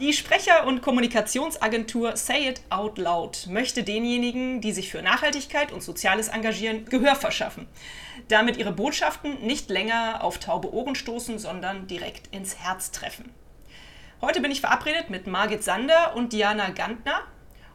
Die Sprecher- und Kommunikationsagentur Say It Out Loud möchte denjenigen, die sich für Nachhaltigkeit und Soziales engagieren, Gehör verschaffen, damit ihre Botschaften nicht länger auf taube Ohren stoßen, sondern direkt ins Herz treffen. Heute bin ich verabredet mit Margit Sander und Diana Gantner.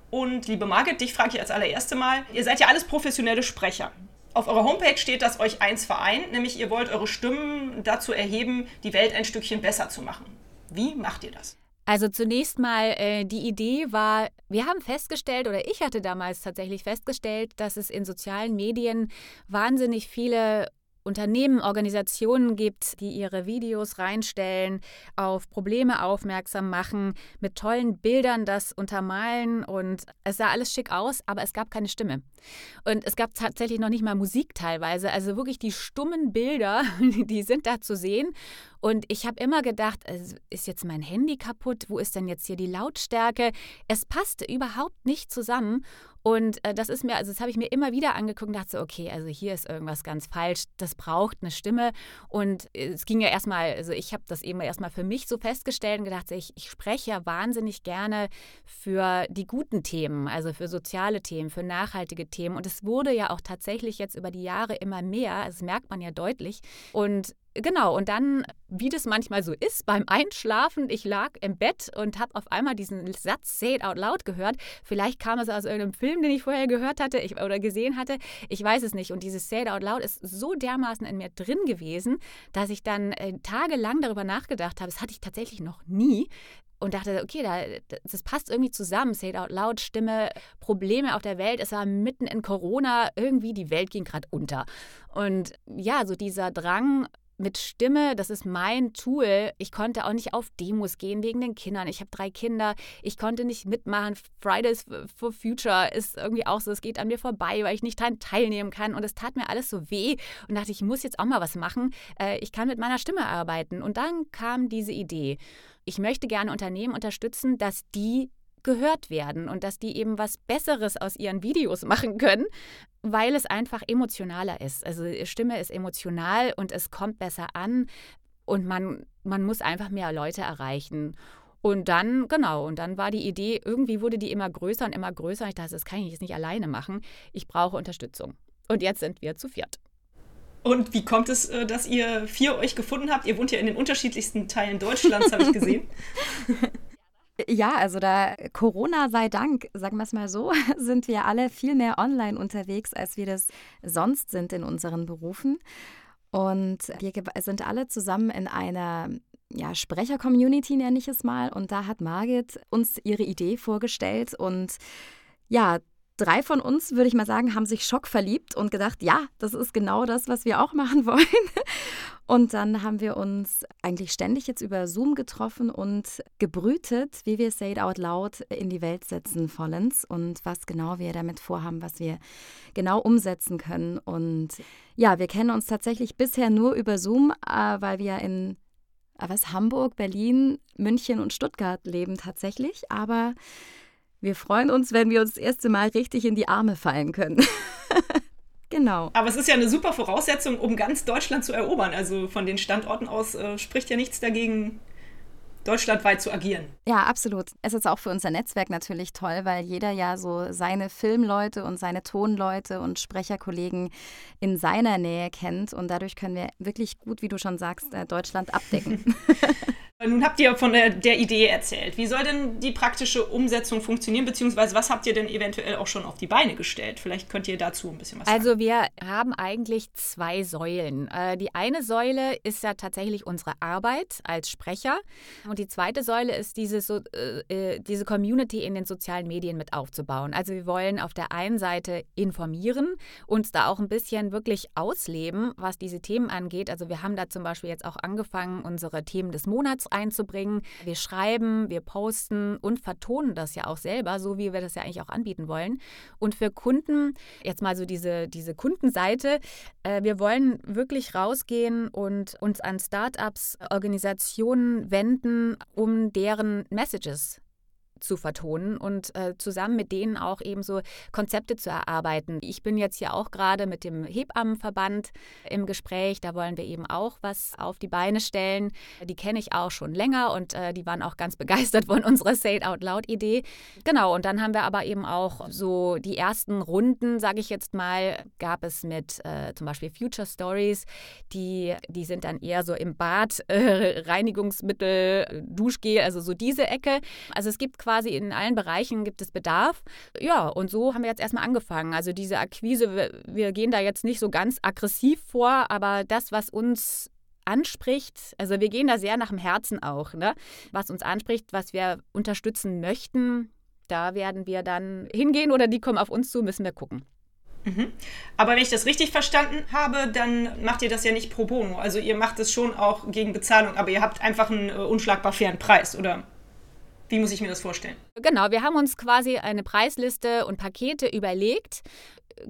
Und liebe Margit, dich frage ich als allererste Mal, ihr seid ja alles professionelle Sprecher. Auf eurer Homepage steht, dass euch eins vereint, nämlich ihr wollt eure Stimmen dazu erheben, die Welt ein Stückchen besser zu machen. Wie macht ihr das? Also zunächst mal, äh, die Idee war, wir haben festgestellt, oder ich hatte damals tatsächlich festgestellt, dass es in sozialen Medien wahnsinnig viele Unternehmen, Organisationen gibt, die ihre Videos reinstellen, auf Probleme aufmerksam machen, mit tollen Bildern das untermalen und es sah alles schick aus, aber es gab keine Stimme. Und es gab tatsächlich noch nicht mal Musik teilweise, also wirklich die stummen Bilder, die sind da zu sehen und ich habe immer gedacht, ist jetzt mein Handy kaputt? Wo ist denn jetzt hier die Lautstärke? Es passte überhaupt nicht zusammen. Und äh, das ist mir, also das habe ich mir immer wieder angeguckt und dachte so, okay, also hier ist irgendwas ganz falsch, das braucht eine Stimme. Und es ging ja erstmal, also ich habe das eben erstmal für mich so festgestellt und gedacht, ich, ich spreche ja wahnsinnig gerne für die guten Themen, also für soziale Themen, für nachhaltige Themen. Und es wurde ja auch tatsächlich jetzt über die Jahre immer mehr, das merkt man ja deutlich. Und Genau, und dann, wie das manchmal so ist, beim Einschlafen, ich lag im Bett und habe auf einmal diesen Satz Say it out loud gehört. Vielleicht kam es aus irgendeinem Film, den ich vorher gehört hatte ich, oder gesehen hatte. Ich weiß es nicht. Und dieses Say it out loud ist so dermaßen in mir drin gewesen, dass ich dann äh, tagelang darüber nachgedacht habe. Das hatte ich tatsächlich noch nie und dachte, okay, da, das passt irgendwie zusammen. Say it out loud, Stimme, Probleme auf der Welt. Es war mitten in Corona, irgendwie die Welt ging gerade unter. Und ja, so dieser Drang, mit Stimme, das ist mein Tool. Ich konnte auch nicht auf Demos gehen wegen den Kindern. Ich habe drei Kinder. Ich konnte nicht mitmachen. Fridays for Future ist irgendwie auch so, es geht an mir vorbei, weil ich nicht daran teilnehmen kann. Und es tat mir alles so weh und dachte, ich muss jetzt auch mal was machen. Äh, ich kann mit meiner Stimme arbeiten. Und dann kam diese Idee. Ich möchte gerne Unternehmen unterstützen, dass die gehört werden und dass die eben was Besseres aus ihren Videos machen können, weil es einfach emotionaler ist. Also Stimme ist emotional und es kommt besser an und man, man muss einfach mehr Leute erreichen. Und dann, genau, und dann war die Idee, irgendwie wurde die immer größer und immer größer. Ich dachte, das kann ich jetzt nicht alleine machen. Ich brauche Unterstützung. Und jetzt sind wir zu viert. Und wie kommt es, äh, dass ihr vier euch gefunden habt? Ihr wohnt ja in den unterschiedlichsten Teilen Deutschlands, habe ich gesehen. Ja, also da Corona sei Dank, sagen wir es mal so, sind wir alle viel mehr online unterwegs, als wir das sonst sind in unseren Berufen. Und wir sind alle zusammen in einer ja, Sprecher-Community, nenne ich es mal. Und da hat Margit uns ihre Idee vorgestellt. Und ja, drei von uns, würde ich mal sagen, haben sich schockverliebt und gedacht, ja, das ist genau das, was wir auch machen wollen. Und dann haben wir uns eigentlich ständig jetzt über Zoom getroffen und gebrütet, wie wir Say It Out Loud in die Welt setzen vollends und was genau wir damit vorhaben, was wir genau umsetzen können. Und ja, wir kennen uns tatsächlich bisher nur über Zoom, äh, weil wir in äh, was, Hamburg, Berlin, München und Stuttgart leben tatsächlich. Aber wir freuen uns, wenn wir uns das erste Mal richtig in die Arme fallen können. genau. Aber es ist ja eine super Voraussetzung, um ganz Deutschland zu erobern. Also von den Standorten aus äh, spricht ja nichts dagegen, deutschlandweit zu agieren. Ja, absolut. Es ist auch für unser Netzwerk natürlich toll, weil jeder ja so seine Filmleute und seine Tonleute und Sprecherkollegen in seiner Nähe kennt. Und dadurch können wir wirklich gut, wie du schon sagst, äh, Deutschland abdecken. Nun habt ihr von der, der, Idee erzählt. Wie soll denn die praktische Umsetzung funktionieren, beziehungsweise was habt ihr denn eventuell auch schon auf die Beine gestellt? Vielleicht könnt ihr dazu ein bisschen was sagen. Also wir haben eigentlich zwei Säulen. Äh, die eine Säule ist ja tatsächlich unsere Arbeit als Sprecher und die zweite Säule ist diese, äh, äh, diese Community in den sozialen Medien mit aufzubauen. Also wir wollen auf der einen Seite informieren, uns da auch ein bisschen wirklich ausleben, was diese Themen angeht. Also wir haben da zum Beispiel jetzt auch angefangen, unsere Themen des Monats Inputs einzubringen. Wir schreiben, wir posten und vertonen das ja auch selber, so wie wir das ja eigentlich auch anbieten wollen. Und für Kunden, jetzt mal so diese, diese Kundenseite, äh, wir wollen wirklich rausgehen und uns an Startups, Organisationen wenden, um deren Messages zu vertonen und äh, zusammen mit denen auch eben so Konzepte zu erarbeiten. Ich bin jetzt hier auch gerade mit dem Hebammenverband im Gespräch. Da wollen wir eben auch was auf die Beine stellen. Die kenne ich auch schon länger und äh, die waren auch ganz begeistert von unserer Say It Out Loud Idee. Genau, und dann haben wir aber eben auch so die ersten Runden, sage ich jetzt mal, gab es mit äh, zum Beispiel Future Stories. Die, die sind dann eher so im Bad, äh, Reinigungsmittel, Duschgel, also so diese Ecke. Also es gibt quasi in allen Bereichen gibt es Bedarf. Ja, und so haben wir jetzt erstmal angefangen. Also diese Akquise, wir, gehen da jetzt nicht so ganz aggressiv vor, aber das, was uns anspricht, also wir gehen da sehr nach dem Herzen auch, ne? was uns anspricht, was wir unterstützen möchten, da werden wir dann hingehen oder die kommen auf uns zu, müssen wir gucken. Mhm. Aber wenn ich das richtig verstanden habe, dann macht ihr das ja nicht pro bono. Also ihr macht es schon auch gegen Bezahlung, aber ihr habt einfach einen äh, unschlagbar fairen Preis, oder? Wie muss ich mir das vorstellen? Genau, wir haben uns quasi eine Preisliste und Pakete überlegt.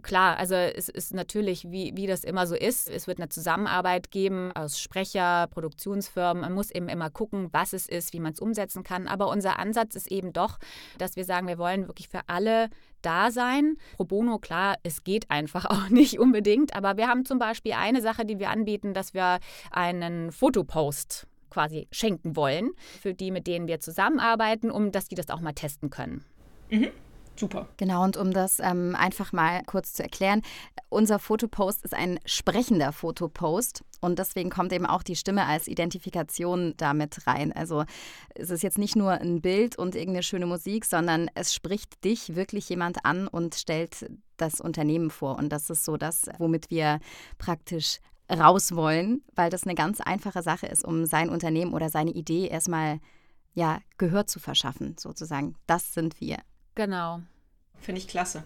Klar, also es ist natürlich, wie, wie das immer so ist, es wird eine Zusammenarbeit geben aus Sprecher, Produktionsfirmen. Man muss eben immer gucken, was es ist, wie man es umsetzen kann. Aber unser Ansatz ist eben doch, dass wir sagen, wir wollen wirklich für alle da sein. Pro bono, klar, es geht einfach auch nicht unbedingt. Aber wir haben zum Beispiel eine Sache, die wir anbieten, dass wir einen Fotopost quasi schenken wollen, für die, mit denen wir zusammenarbeiten, um dass die das auch mal testen können. Mhm. Super. Genau, und um das ähm, einfach mal kurz zu erklären, unser Fotopost ist ein sprechender Fotopost und deswegen kommt eben auch die Stimme als Identifikation damit rein. Also es ist jetzt nicht nur ein Bild und irgendeine schöne Musik, sondern es spricht dich wirklich jemand an und stellt das Unternehmen vor. Und das ist so das, womit wir praktisch raus wollen, weil das eine ganz einfache Sache ist, um sein Unternehmen oder seine Idee erstmal ja, Gehör zu verschaffen, sozusagen. Das sind wir. Genau. Finde ich klasse.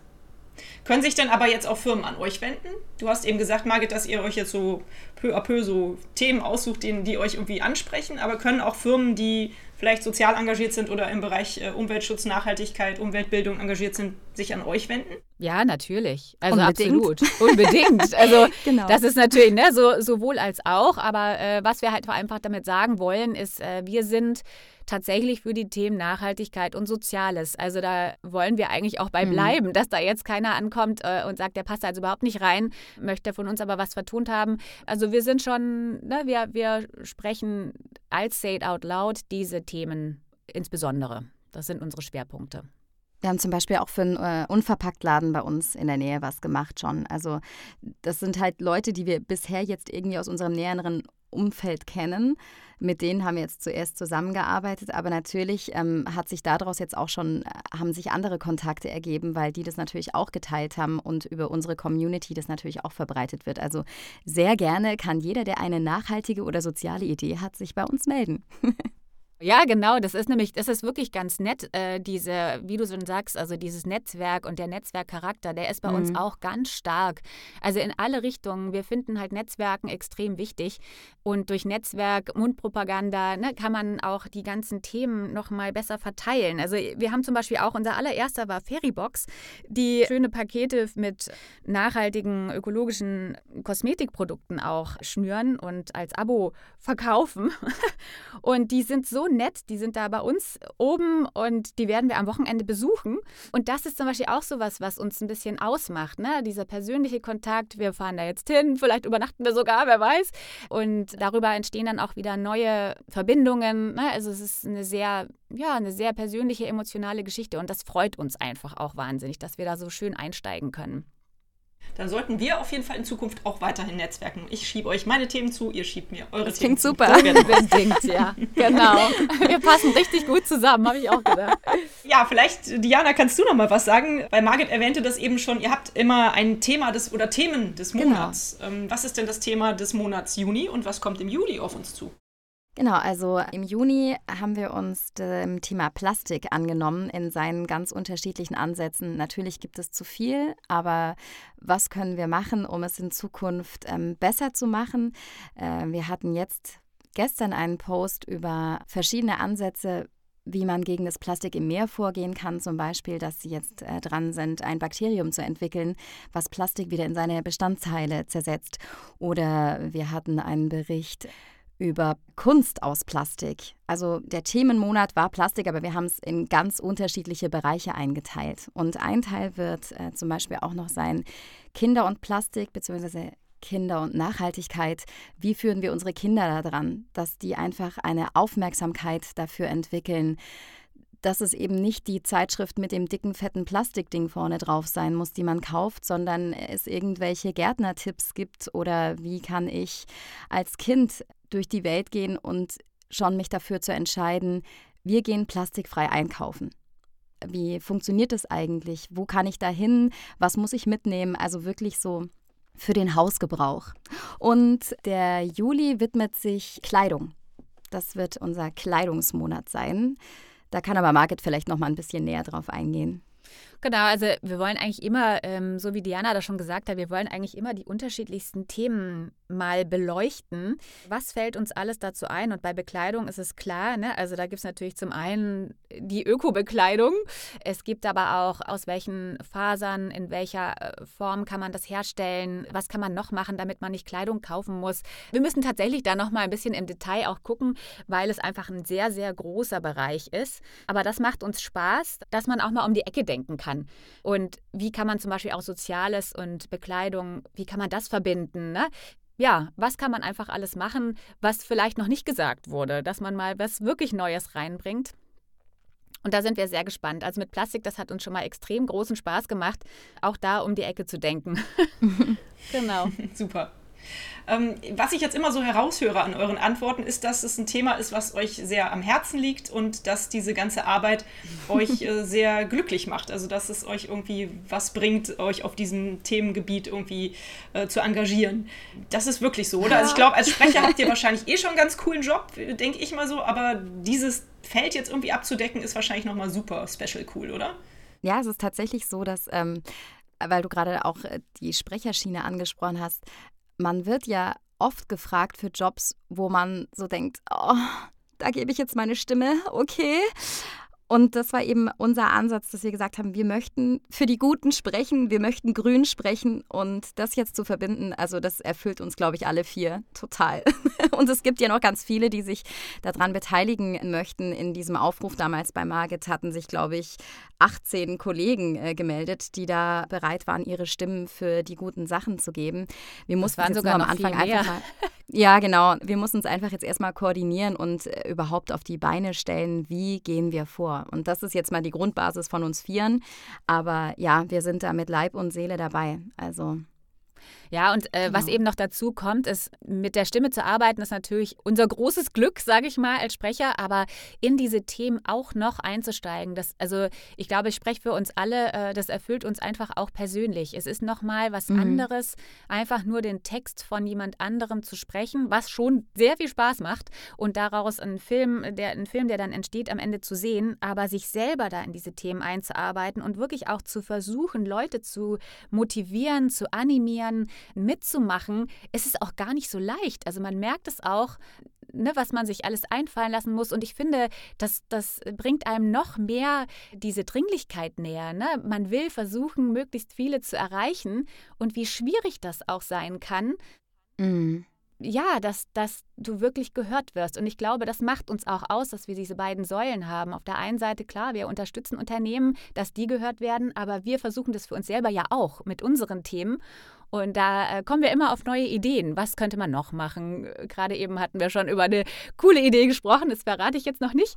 Können sich denn aber jetzt auch Firmen an euch wenden? Du hast eben gesagt, Margit, dass ihr euch jetzt so peu à peu so Themen aussucht, die, die euch irgendwie ansprechen, aber können auch Firmen, die vielleicht sozial engagiert sind oder im Bereich äh, Umweltschutz, Nachhaltigkeit, Umweltbildung engagiert sind, sich an euch wenden? Ja, natürlich. Also Unbedingt. absolut. Unbedingt. Also genau. das ist natürlich ne, so, sowohl als auch. Aber äh, was wir halt einfach damit sagen wollen, ist, äh, wir sind tatsächlich für die Themen Nachhaltigkeit und Soziales. Also da wollen wir eigentlich auch bei mhm. bleiben, mhm. dass da jetzt keiner ankommt äh, und sagt, der passt also überhaupt nicht rein, möchte von uns aber was vertont haben. Also wir sind schon, ne, wir, wir sprechen als Say It Out Loud diese Themen insbesondere. Das sind unsere Schwerpunkte. Wir haben zum Beispiel auch für einen äh, Unverpacktladen bei uns in der Nähe was gemacht schon. Also das sind halt Leute, die wir bisher jetzt irgendwie aus unserem näheren Umfeld kennen. Mit denen haben wir jetzt zuerst zusammengearbeitet, aber natürlich ähm, hat sich daraus jetzt auch schon, äh, haben sich andere Kontakte ergeben, weil die das natürlich auch geteilt haben und über unsere Community das natürlich auch verbreitet wird. Also sehr gerne kann jeder, der eine nachhaltige oder soziale Idee hat, sich bei uns melden. Ja, genau. Das ist nämlich, das ist wirklich ganz nett, äh, diese, wie du schon sagst, also dieses Netzwerk und der Netzwerkcharakter, der ist bei mhm. uns auch ganz stark. Also in alle Richtungen. Wir finden halt Netzwerken extrem wichtig. Und durch Netzwerk, Mundpropaganda, ne, kann man auch die ganzen Themen nochmal besser verteilen. Also wir haben zum Beispiel auch, unser allererster war Fairybox, die schöne Pakete mit nachhaltigen, ökologischen Kosmetikprodukten auch schnüren und als Abo verkaufen. Und die sind so nett. Die sind da bei uns oben und die werden wir am Wochenende besuchen. Und das ist zum Beispiel auch so was, was uns ein bisschen ausmacht. Ne? Dieser persönliche Kontakt. Wir fahren da jetzt hin, vielleicht übernachten wir sogar, wer weiß. Und darüber entstehen dann auch wieder neue Verbindungen. Ne? Also es ist eine sehr, ja, eine sehr persönliche, emotionale Geschichte. Und das freut uns einfach auch wahnsinnig, dass wir da so schön einsteigen können dann sollten wir auf jeden Fall in Zukunft auch weiterhin netzwerken. Ich schiebe euch meine Themen zu, ihr schiebt mir eure das Themen zu. Das klingt super. Unbedingt, ja. Genau. Wir passen richtig gut zusammen, habe ich auch gedacht. Ja, vielleicht, Diana, kannst du noch mal was sagen? Weil Margit erwähnte das eben schon, ihr habt immer ein Thema des oder Themen des genau. Monats. Genau. Was ist denn das Thema des Monats Juni und was kommt im Juli auf uns zu? Genau, also im Juni haben wir uns dem Thema Plastik angenommen in seinen ganz unterschiedlichen Ansätzen. Natürlich gibt es zu viel, aber was können wir machen, um es in Zukunft ähm, besser zu machen? Äh, wir hatten jetzt gestern einen Post über verschiedene Ansätze, wie man gegen das Plastik im Meer vorgehen kann. Zum Beispiel, dass sie jetzt äh, dran sind, ein Bakterium zu entwickeln, was Plastik wieder in seine Bestandteile zersetzt. Oder wir hatten einen Bericht über Kunst aus Plastik. Also der Themenmonat war Plastik, aber wir haben es in ganz unterschiedliche Bereiche eingeteilt. Und ein Teil wird äh, zum Beispiel auch noch sein Kinder und Plastik bzw. Kinder und Nachhaltigkeit. Wie führen wir unsere Kinder daran, dass die einfach eine Aufmerksamkeit dafür entwickeln, dass es eben nicht die Zeitschrift mit dem dicken, fetten Plastikding vorne drauf sein muss, die man kauft, sondern es irgendwelche Gärtnertipps gibt oder wie kann ich als Kind durch die Welt gehen und schon mich dafür zu entscheiden, wir gehen plastikfrei einkaufen. Wie funktioniert das eigentlich? Wo kann ich da hin? Was muss ich mitnehmen? Also wirklich so für den Hausgebrauch. Und der Juli widmet sich Kleidung. Das wird unser Kleidungsmonat sein. Da kann aber Margit vielleicht noch mal ein bisschen näher drauf eingehen. Genau, also wir wollen eigentlich immer, ähm, so wie Diana das schon gesagt hat, wir wollen eigentlich immer die unterschiedlichsten Themen mal beleuchten. Was fällt uns alles dazu ein? Und bei Bekleidung ist es klar, ne? also da gibt es natürlich zum einen die Öko-Bekleidung. Es gibt aber auch, aus welchen Fasern, in welcher äh, Form kann man das herstellen, was kann man noch machen, damit man nicht Kleidung kaufen muss. Wir müssen tatsächlich da noch mal ein bisschen im Detail auch gucken, weil es einfach ein sehr, sehr großer Bereich ist. Aber das macht uns Spaß, dass man auch mal um die Ecke denken kann. Und wie kann man zum Beispiel auch Soziales und Bekleidung, wie kann man das verbinden? Ne? Ja, was kann man einfach alles machen, was vielleicht noch nicht gesagt wurde, dass man mal was wirklich Neues reinbringt. Und da sind wir sehr gespannt. Also mit Plastik, das hat uns schon mal extrem großen Spaß gemacht, auch da um die Ecke zu denken. genau. Super. Ähm, was ich jetzt immer so heraushöre an euren Antworten, ist, dass es ein Thema ist, was euch sehr am Herzen liegt und dass diese ganze Arbeit euch äh, sehr glücklich macht. Also, dass es euch irgendwie was bringt, euch auf diesem Themengebiet irgendwie äh, zu engagieren. Das ist wirklich so, oder? Also, ich glaube, als Sprecher habt ihr wahrscheinlich eh schon einen ganz coolen Job, denke ich mal so, aber dieses Feld jetzt irgendwie abzudecken, ist wahrscheinlich nochmal super special cool, oder? Ja, es ist tatsächlich so, dass. Ähm weil du gerade auch äh, die Sprecherschiene angesprochen hast, man wird ja oft gefragt für Jobs, wo man so denkt, oh, da gebe ich jetzt meine Stimme, okay. Und das war eben unser Ansatz, dass wir gesagt haben, wir möchten für die Guten sprechen, wir möchten grün sprechen und das jetzt zu verbinden, also das erfüllt uns, glaube ich, alle vier total. Und es gibt ja noch ganz viele, die sich daran beteiligen möchten. In diesem Aufruf damals bei Margit hatten sich, glaube ich, 18 Kollegen äh, gemeldet, die da bereit waren, ihre Stimmen für die guten Sachen zu geben. Wir mussten waren sogar am Anfang einfach mal. Ja, genau. Wir mussten uns einfach jetzt erstmal koordinieren und äh, überhaupt auf die Beine stellen, wie gehen wir vor. Und das ist jetzt mal die Grundbasis von uns Vieren. Aber ja, wir sind da mit Leib und Seele dabei. Also ja, und äh, genau. was eben noch dazu kommt, ist, mit der Stimme zu arbeiten, ist natürlich unser großes Glück, sage ich mal, als Sprecher, aber in diese Themen auch noch einzusteigen. Das, also ich glaube, ich spreche für uns alle, äh, das erfüllt uns einfach auch persönlich. Es ist nochmal was mhm. anderes, einfach nur den Text von jemand anderem zu sprechen, was schon sehr viel Spaß macht und daraus einen Film, der, einen Film, der dann entsteht, am Ende zu sehen, aber sich selber da in diese Themen einzuarbeiten und wirklich auch zu versuchen, Leute zu motivieren, zu animieren, mitzumachen, ist es auch gar nicht so leicht. Also man merkt es auch, ne, was man sich alles einfallen lassen muss. Und ich finde, das, das bringt einem noch mehr diese Dringlichkeit näher. Ne? Man will versuchen, möglichst viele zu erreichen und wie schwierig das auch sein kann. Mhm ja, dass, dass du wirklich gehört wirst. Und ich glaube, das macht uns auch aus, dass wir diese beiden Säulen haben. Auf der einen Seite, klar, wir unterstützen Unternehmen, dass die gehört werden, aber wir versuchen das für uns selber ja auch mit unseren Themen. Und da äh, kommen wir immer auf neue Ideen. Was könnte man noch machen? Gerade eben hatten wir schon über eine coole Idee gesprochen, das verrate ich jetzt noch nicht.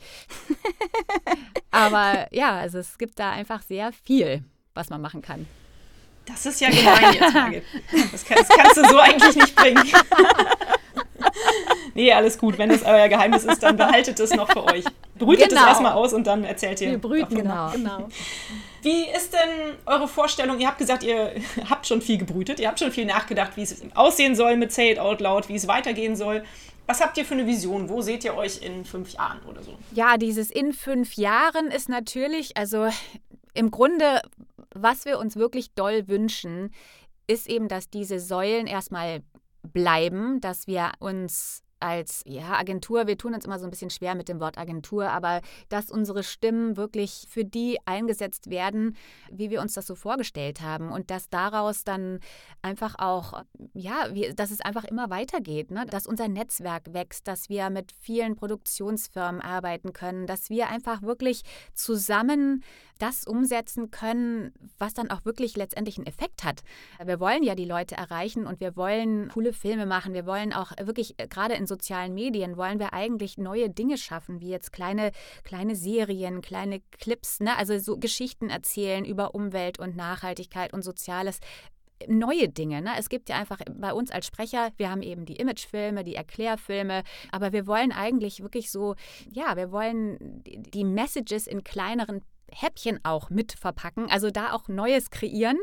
aber ja, also es gibt da einfach sehr viel, was man machen kann. Das ist ja gemein jetzt, Margit. Das, kann, das kannst du so eigentlich nicht bringen. nee, alles gut. Wenn das euer Geheimnis ist, dann behaltet es noch für euch. Brütet genau. es erstmal aus und dann erzählt ihr. Wir brüten, genau. genau. Wie ist denn eure Vorstellung? Ihr habt gesagt, ihr habt schon viel gebrütet, ihr habt schon viel nachgedacht, wie es aussehen soll mit Say It Out Loud, wie es weitergehen soll. Was habt ihr für eine Vision? Wo seht ihr euch in fünf Jahren oder so? Ja, dieses in fünf Jahren ist natürlich, also im Grunde was wir uns wirklich doll wünschen, ist eben, dass diese Säulen erstmal bleiben, dass wir uns als ja, Agentur, wir tun uns immer so ein bisschen schwer mit dem Wort Agentur, aber dass unsere Stimmen wirklich für die eingesetzt werden, wie wir uns das so vorgestellt haben und dass daraus dann einfach auch, ja, wie, dass es einfach immer weitergeht, ne? dass unser Netzwerk wächst, dass wir mit vielen Produktionsfirmen arbeiten können, dass wir einfach wirklich zusammen das umsetzen können, was dann auch wirklich letztendlich einen Effekt hat. Wir wollen ja die Leute erreichen und wir wollen coole Filme machen. Wir wollen auch wirklich, äh, gerade in sozialen Medien, wollen wir eigentlich neue Dinge schaffen, wie jetzt kleine, kleine Serien, kleine Clips, ne? also so Geschichten erzählen über Umwelt und Nachhaltigkeit und Soziales neue Dinge. Ne? Es gibt ja einfach bei uns als Sprecher, wir haben eben die Imagefilme, die Erklärfilme, aber wir wollen eigentlich wirklich so, ja, wir wollen die Messages in kleineren Häppchen auch mit verpacken, also da auch Neues kreieren.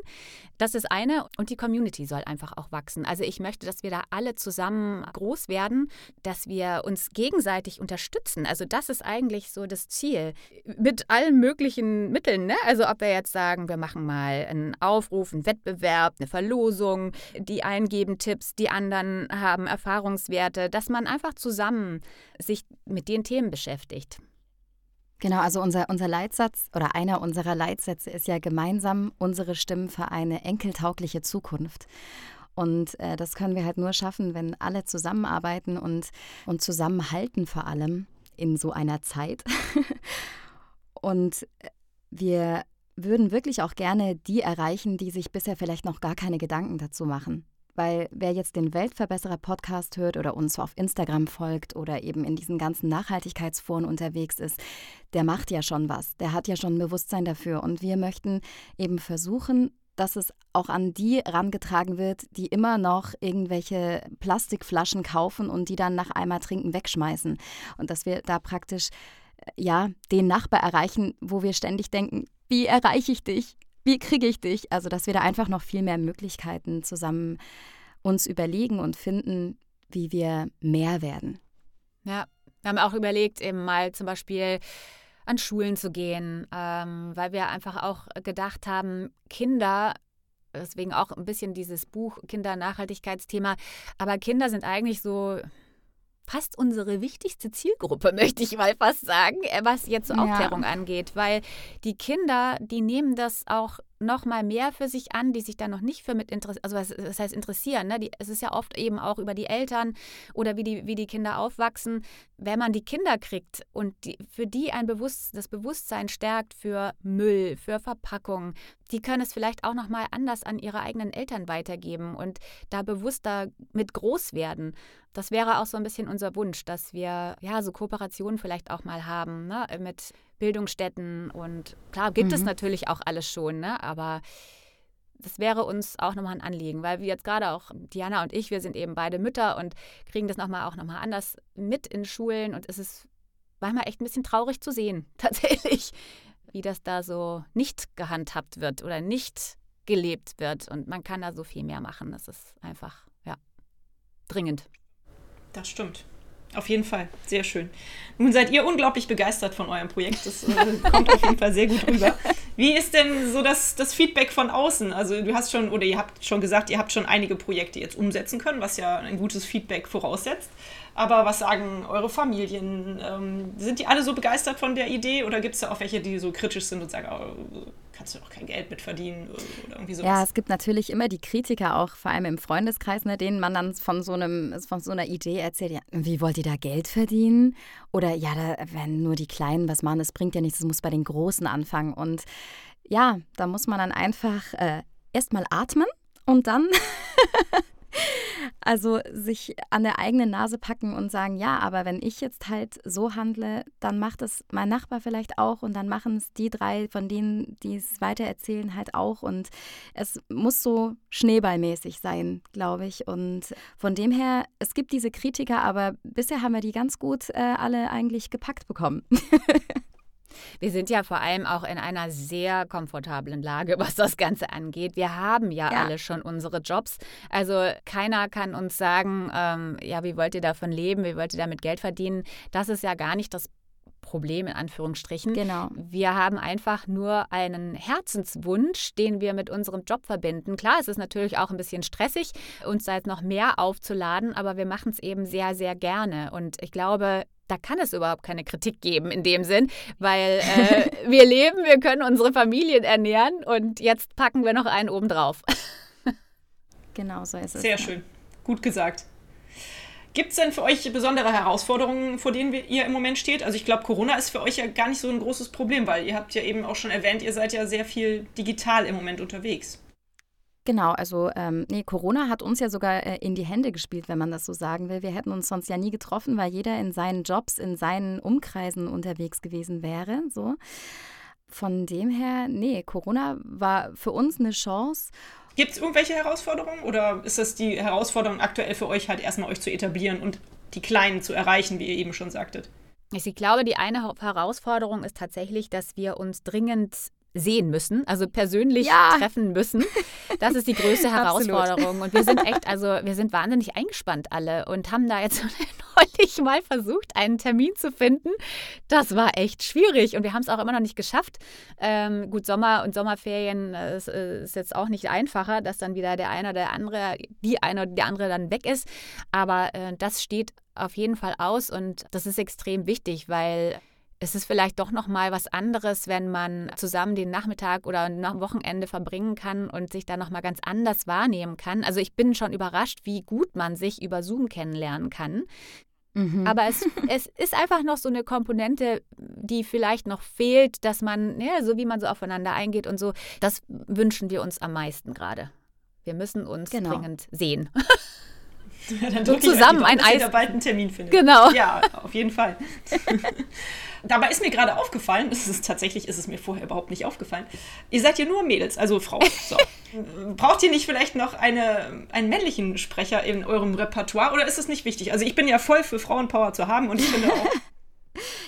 Das ist eine und die Community soll einfach auch wachsen. Also ich möchte, dass wir da alle zusammen groß werden, dass wir uns gegenseitig unterstützen. Also das ist eigentlich so das Ziel mit allen möglichen Mitteln. Ne? Also ob wir jetzt sagen, wir machen mal einen Aufruf, einen Wettbewerb, eine Verlosung, die einen geben Tipps, die anderen haben Erfahrungswerte, dass man einfach zusammen sich mit den Themen beschäftigt. Genau, also unser, unser Leitsatz oder einer unserer Leitsätze ist ja gemeinsam unsere Stimmen für eine enkeltaugliche Zukunft. Und äh, das können wir halt nur schaffen, wenn alle zusammenarbeiten und, und zusammenhalten vor allem in so einer Zeit. und wir würden wirklich auch gerne die erreichen, die sich bisher vielleicht noch gar keine Gedanken dazu machen. Weil wer jetzt den Weltverbesserer-Podcast hört oder uns auf Instagram folgt oder eben in diesen ganzen Nachhaltigkeitsforen unterwegs ist, der macht ja schon was. Der hat ja schon ein Bewusstsein dafür. Und wir möchten eben versuchen, dass es auch an die rangetragen wird, die immer noch irgendwelche Plastikflaschen kaufen und die dann nach einmal trinken wegschmeißen. Und dass wir da praktisch äh, ja den Nachbar erreichen, wo wir ständig denken, wie erreiche ich dich? Wie kriege ich dich? Also, dass wir da einfach noch viel mehr Möglichkeiten zusammen uns überlegen und finden, wie wir mehr werden. Ja, wir haben auch überlegt, eben mal zum Beispiel an Schulen zu gehen, ähm, weil wir einfach auch gedacht haben, Kinder deswegen auch ein bisschen dieses Buch Kinder-Nachhaltigkeitsthema. Aber Kinder sind eigentlich so fast unsere wichtigste Zielgruppe, möchte ich mal fast sagen, äh, was jetzt so Aufklärung ja. angeht, weil die Kinder, die nehmen das auch noch mal mehr für sich an, die sich da noch nicht für mit interessieren, also was, was, heißt interessieren, ne? Die, es ist ja oft eben auch über die Eltern oder wie die, wie die Kinder aufwachsen. Wenn man die Kinder kriegt und die, für die ein Bewusst, das Bewusstsein stärkt für Müll, für Verpackung, die können es vielleicht auch noch mal anders an ihre eigenen Eltern weitergeben und da bewusster mit groß werden. Das wäre auch so ein bisschen unser Wunsch, dass wir ja so Kooperationen vielleicht auch mal haben ne? mit Bildungsstätten und klar gibt mhm. es natürlich auch alles schon, ne? aber das wäre uns auch nochmal ein Anliegen, weil wir jetzt gerade auch Diana und ich, wir sind eben beide Mütter und kriegen das nochmal auch nochmal anders mit in Schulen und es ist manchmal echt ein bisschen traurig zu sehen, tatsächlich, wie das da so nicht gehandhabt wird oder nicht gelebt wird und man kann da so viel mehr machen. Das ist einfach, ja, dringend. Das stimmt. Auf jeden Fall, sehr schön. Nun seid ihr unglaublich begeistert von eurem Projekt. Das äh, kommt auf jeden Fall sehr gut rüber. Wie ist denn so das, das Feedback von außen? Also du hast schon, oder ihr habt schon gesagt, ihr habt schon einige Projekte jetzt umsetzen können, was ja ein gutes Feedback voraussetzt. Aber was sagen eure Familien? Ähm, sind die alle so begeistert von der Idee oder gibt es da auch welche, die so kritisch sind und sagen, oh, kannst du doch kein Geld mit verdienen oder irgendwie sowas? Ja, es gibt natürlich immer die Kritiker auch, vor allem im Freundeskreis, ne, denen man dann von so, einem, von so einer Idee erzählt, ja, wie wollt ihr da Geld verdienen? Oder ja, da, wenn nur die Kleinen was machen, das bringt ja nichts, das muss bei den Großen anfangen. Und ja, da muss man dann einfach äh, erstmal atmen und dann Also sich an der eigenen Nase packen und sagen, ja, aber wenn ich jetzt halt so handle, dann macht es mein Nachbar vielleicht auch und dann machen es die drei, von denen, die es weitererzählen, halt auch. Und es muss so schneeballmäßig sein, glaube ich. Und von dem her, es gibt diese Kritiker, aber bisher haben wir die ganz gut äh, alle eigentlich gepackt bekommen. Wir sind ja vor allem auch in einer sehr komfortablen Lage, was das Ganze angeht. Wir haben ja, ja. alle schon unsere Jobs. Also keiner kann uns sagen, ähm, ja, wie wollt ihr davon leben, wie wollt ihr damit Geld verdienen. Das ist ja gar nicht das Problem in Anführungsstrichen. Genau. Wir haben einfach nur einen Herzenswunsch, den wir mit unserem Job verbinden. Klar, es ist natürlich auch ein bisschen stressig, uns da jetzt noch mehr aufzuladen, aber wir machen es eben sehr, sehr gerne. Und ich glaube, da kann es überhaupt keine Kritik geben in dem Sinn, weil äh, wir leben, wir können unsere Familien ernähren und jetzt packen wir noch einen oben drauf. Genau so ist es. Sehr schön. Gut gesagt. Gibt es denn für euch besondere Herausforderungen, vor denen ihr im Moment steht? Also ich glaube, Corona ist für euch ja gar nicht so ein großes Problem, weil ihr habt ja eben auch schon erwähnt, ihr seid ja sehr viel digital im Moment unterwegs. Genau, also ähm, nee, Corona hat uns ja sogar äh, in die Hände gespielt, wenn man das so sagen will. Wir hätten uns sonst ja nie getroffen, weil jeder in seinen Jobs, in seinen Umkreisen unterwegs gewesen wäre. So. Von dem her, nee, Corona war für uns eine Chance. Gibt es irgendwelche Herausforderungen oder ist das die Herausforderung aktuell für euch halt erstmal euch zu etablieren und die Kleinen zu erreichen, wie ihr eben schon sagtet? Ich glaube, die eine Herausforderung ist tatsächlich, dass wir uns dringend sehen müssen, also persönlich ja. treffen müssen. Das ist die größte Herausforderung. und wir sind echt, also wir sind wahnsinnig eingespannt alle und haben da jetzt neulich mal versucht, einen Termin zu finden. Das war echt schwierig und wir haben es auch immer noch nicht geschafft. Ähm, gut, Sommer und Sommerferien ist, ist, jetzt auch nicht einfacher, dass dann wieder der eine oder der andere, die eine oder die andere dann weg ist. Aber äh, das steht auf jeden Fall aus und das ist extrem wichtig, weil es ist vielleicht doch noch mal was anderes, wenn man zusammen den Nachmittag oder ein Wochenende verbringen kann und sich da noch mal ganz anders wahrnehmen kann. Also ich bin schon überrascht, wie gut man sich über Zoom kennenlernen kann. Mhm. Aber es, es ist einfach noch so eine Komponente, die vielleicht noch fehlt, dass man, ja, so wie man so aufeinander eingeht und so, das wünschen wir uns am meisten gerade. Wir müssen uns genau. dringend sehen. Dann so zusammen ein Eis. bald einen Termin findet. Genau. Ja, auf jeden Fall. Dabei ist mir gerade aufgefallen, das ist tatsächlich ist es mir vorher überhaupt nicht aufgefallen. Ihr seid ja nur Mädels, also Frauen. So. Braucht ihr nicht vielleicht noch eine, einen männlichen Sprecher in eurem Repertoire oder ist es nicht wichtig? Also ich bin ja voll für Frauenpower zu haben und ich finde auch.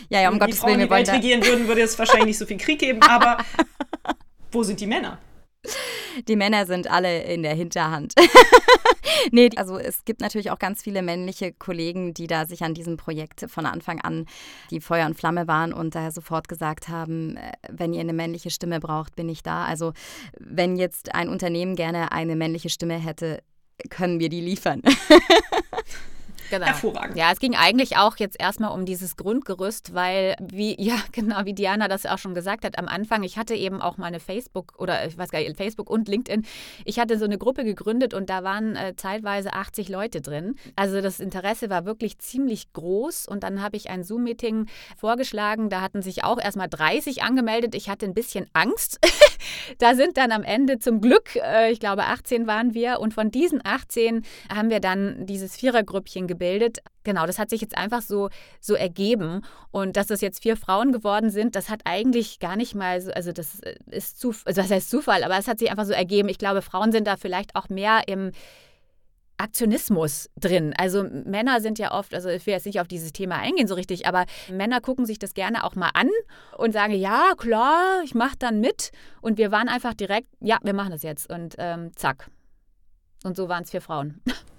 ja, ja, um Gottes Willen, wir wollen. Regieren würden, würde es wahrscheinlich nicht so viel Krieg geben, aber wo sind die Männer? Die Männer sind alle in der Hinterhand. nee, also es gibt natürlich auch ganz viele männliche Kollegen, die da sich an diesem Projekt von Anfang an die Feuer und Flamme waren und da sofort gesagt haben, äh, wenn ihr eine männliche Stimme braucht, bin ich da. Also wenn jetzt ein Unternehmen gerne eine männliche Stimme hätte, können wir die liefern. Genau. Hervorragend. Ja, es ging eigentlich auch jetzt erstmal um dieses Grundgerüst, weil, wie, ja, genau, wie Diana das auch schon gesagt hat am Anfang, ich hatte eben auch meine Facebook oder ich weiß gar nicht, Facebook und LinkedIn. Ich hatte so eine Gruppe gegründet und da waren äh, zeitweise 80 Leute drin. Also das Interesse war wirklich ziemlich groß und dann habe ich ein Zoom-Meeting vorgeschlagen. Da hatten sich auch erstmal 30 angemeldet. Ich hatte ein bisschen Angst. da sind dann am Ende zum Glück, äh, ich glaube 18 waren wir und von diesen 18 haben wir dann dieses Vierergrüppchen gebildet gebildet. Genau, das hat sich jetzt einfach so, so ergeben. Und dass das jetzt vier Frauen geworden sind, das hat eigentlich gar nicht mal so, also das ist Zufall, also das heißt Zufall, aber es hat sich einfach so ergeben. Ich glaube, Frauen sind da vielleicht auch mehr im Aktionismus drin. Also Männer sind ja oft, also ich will jetzt nicht auf dieses Thema eingehen so richtig, aber Männer gucken sich das gerne auch mal an und sagen, ja, klar, ich mache dann mit. Und wir waren einfach direkt, ja, wir machen das jetzt. Und ähm, zack. Und so waren es vier Frauen.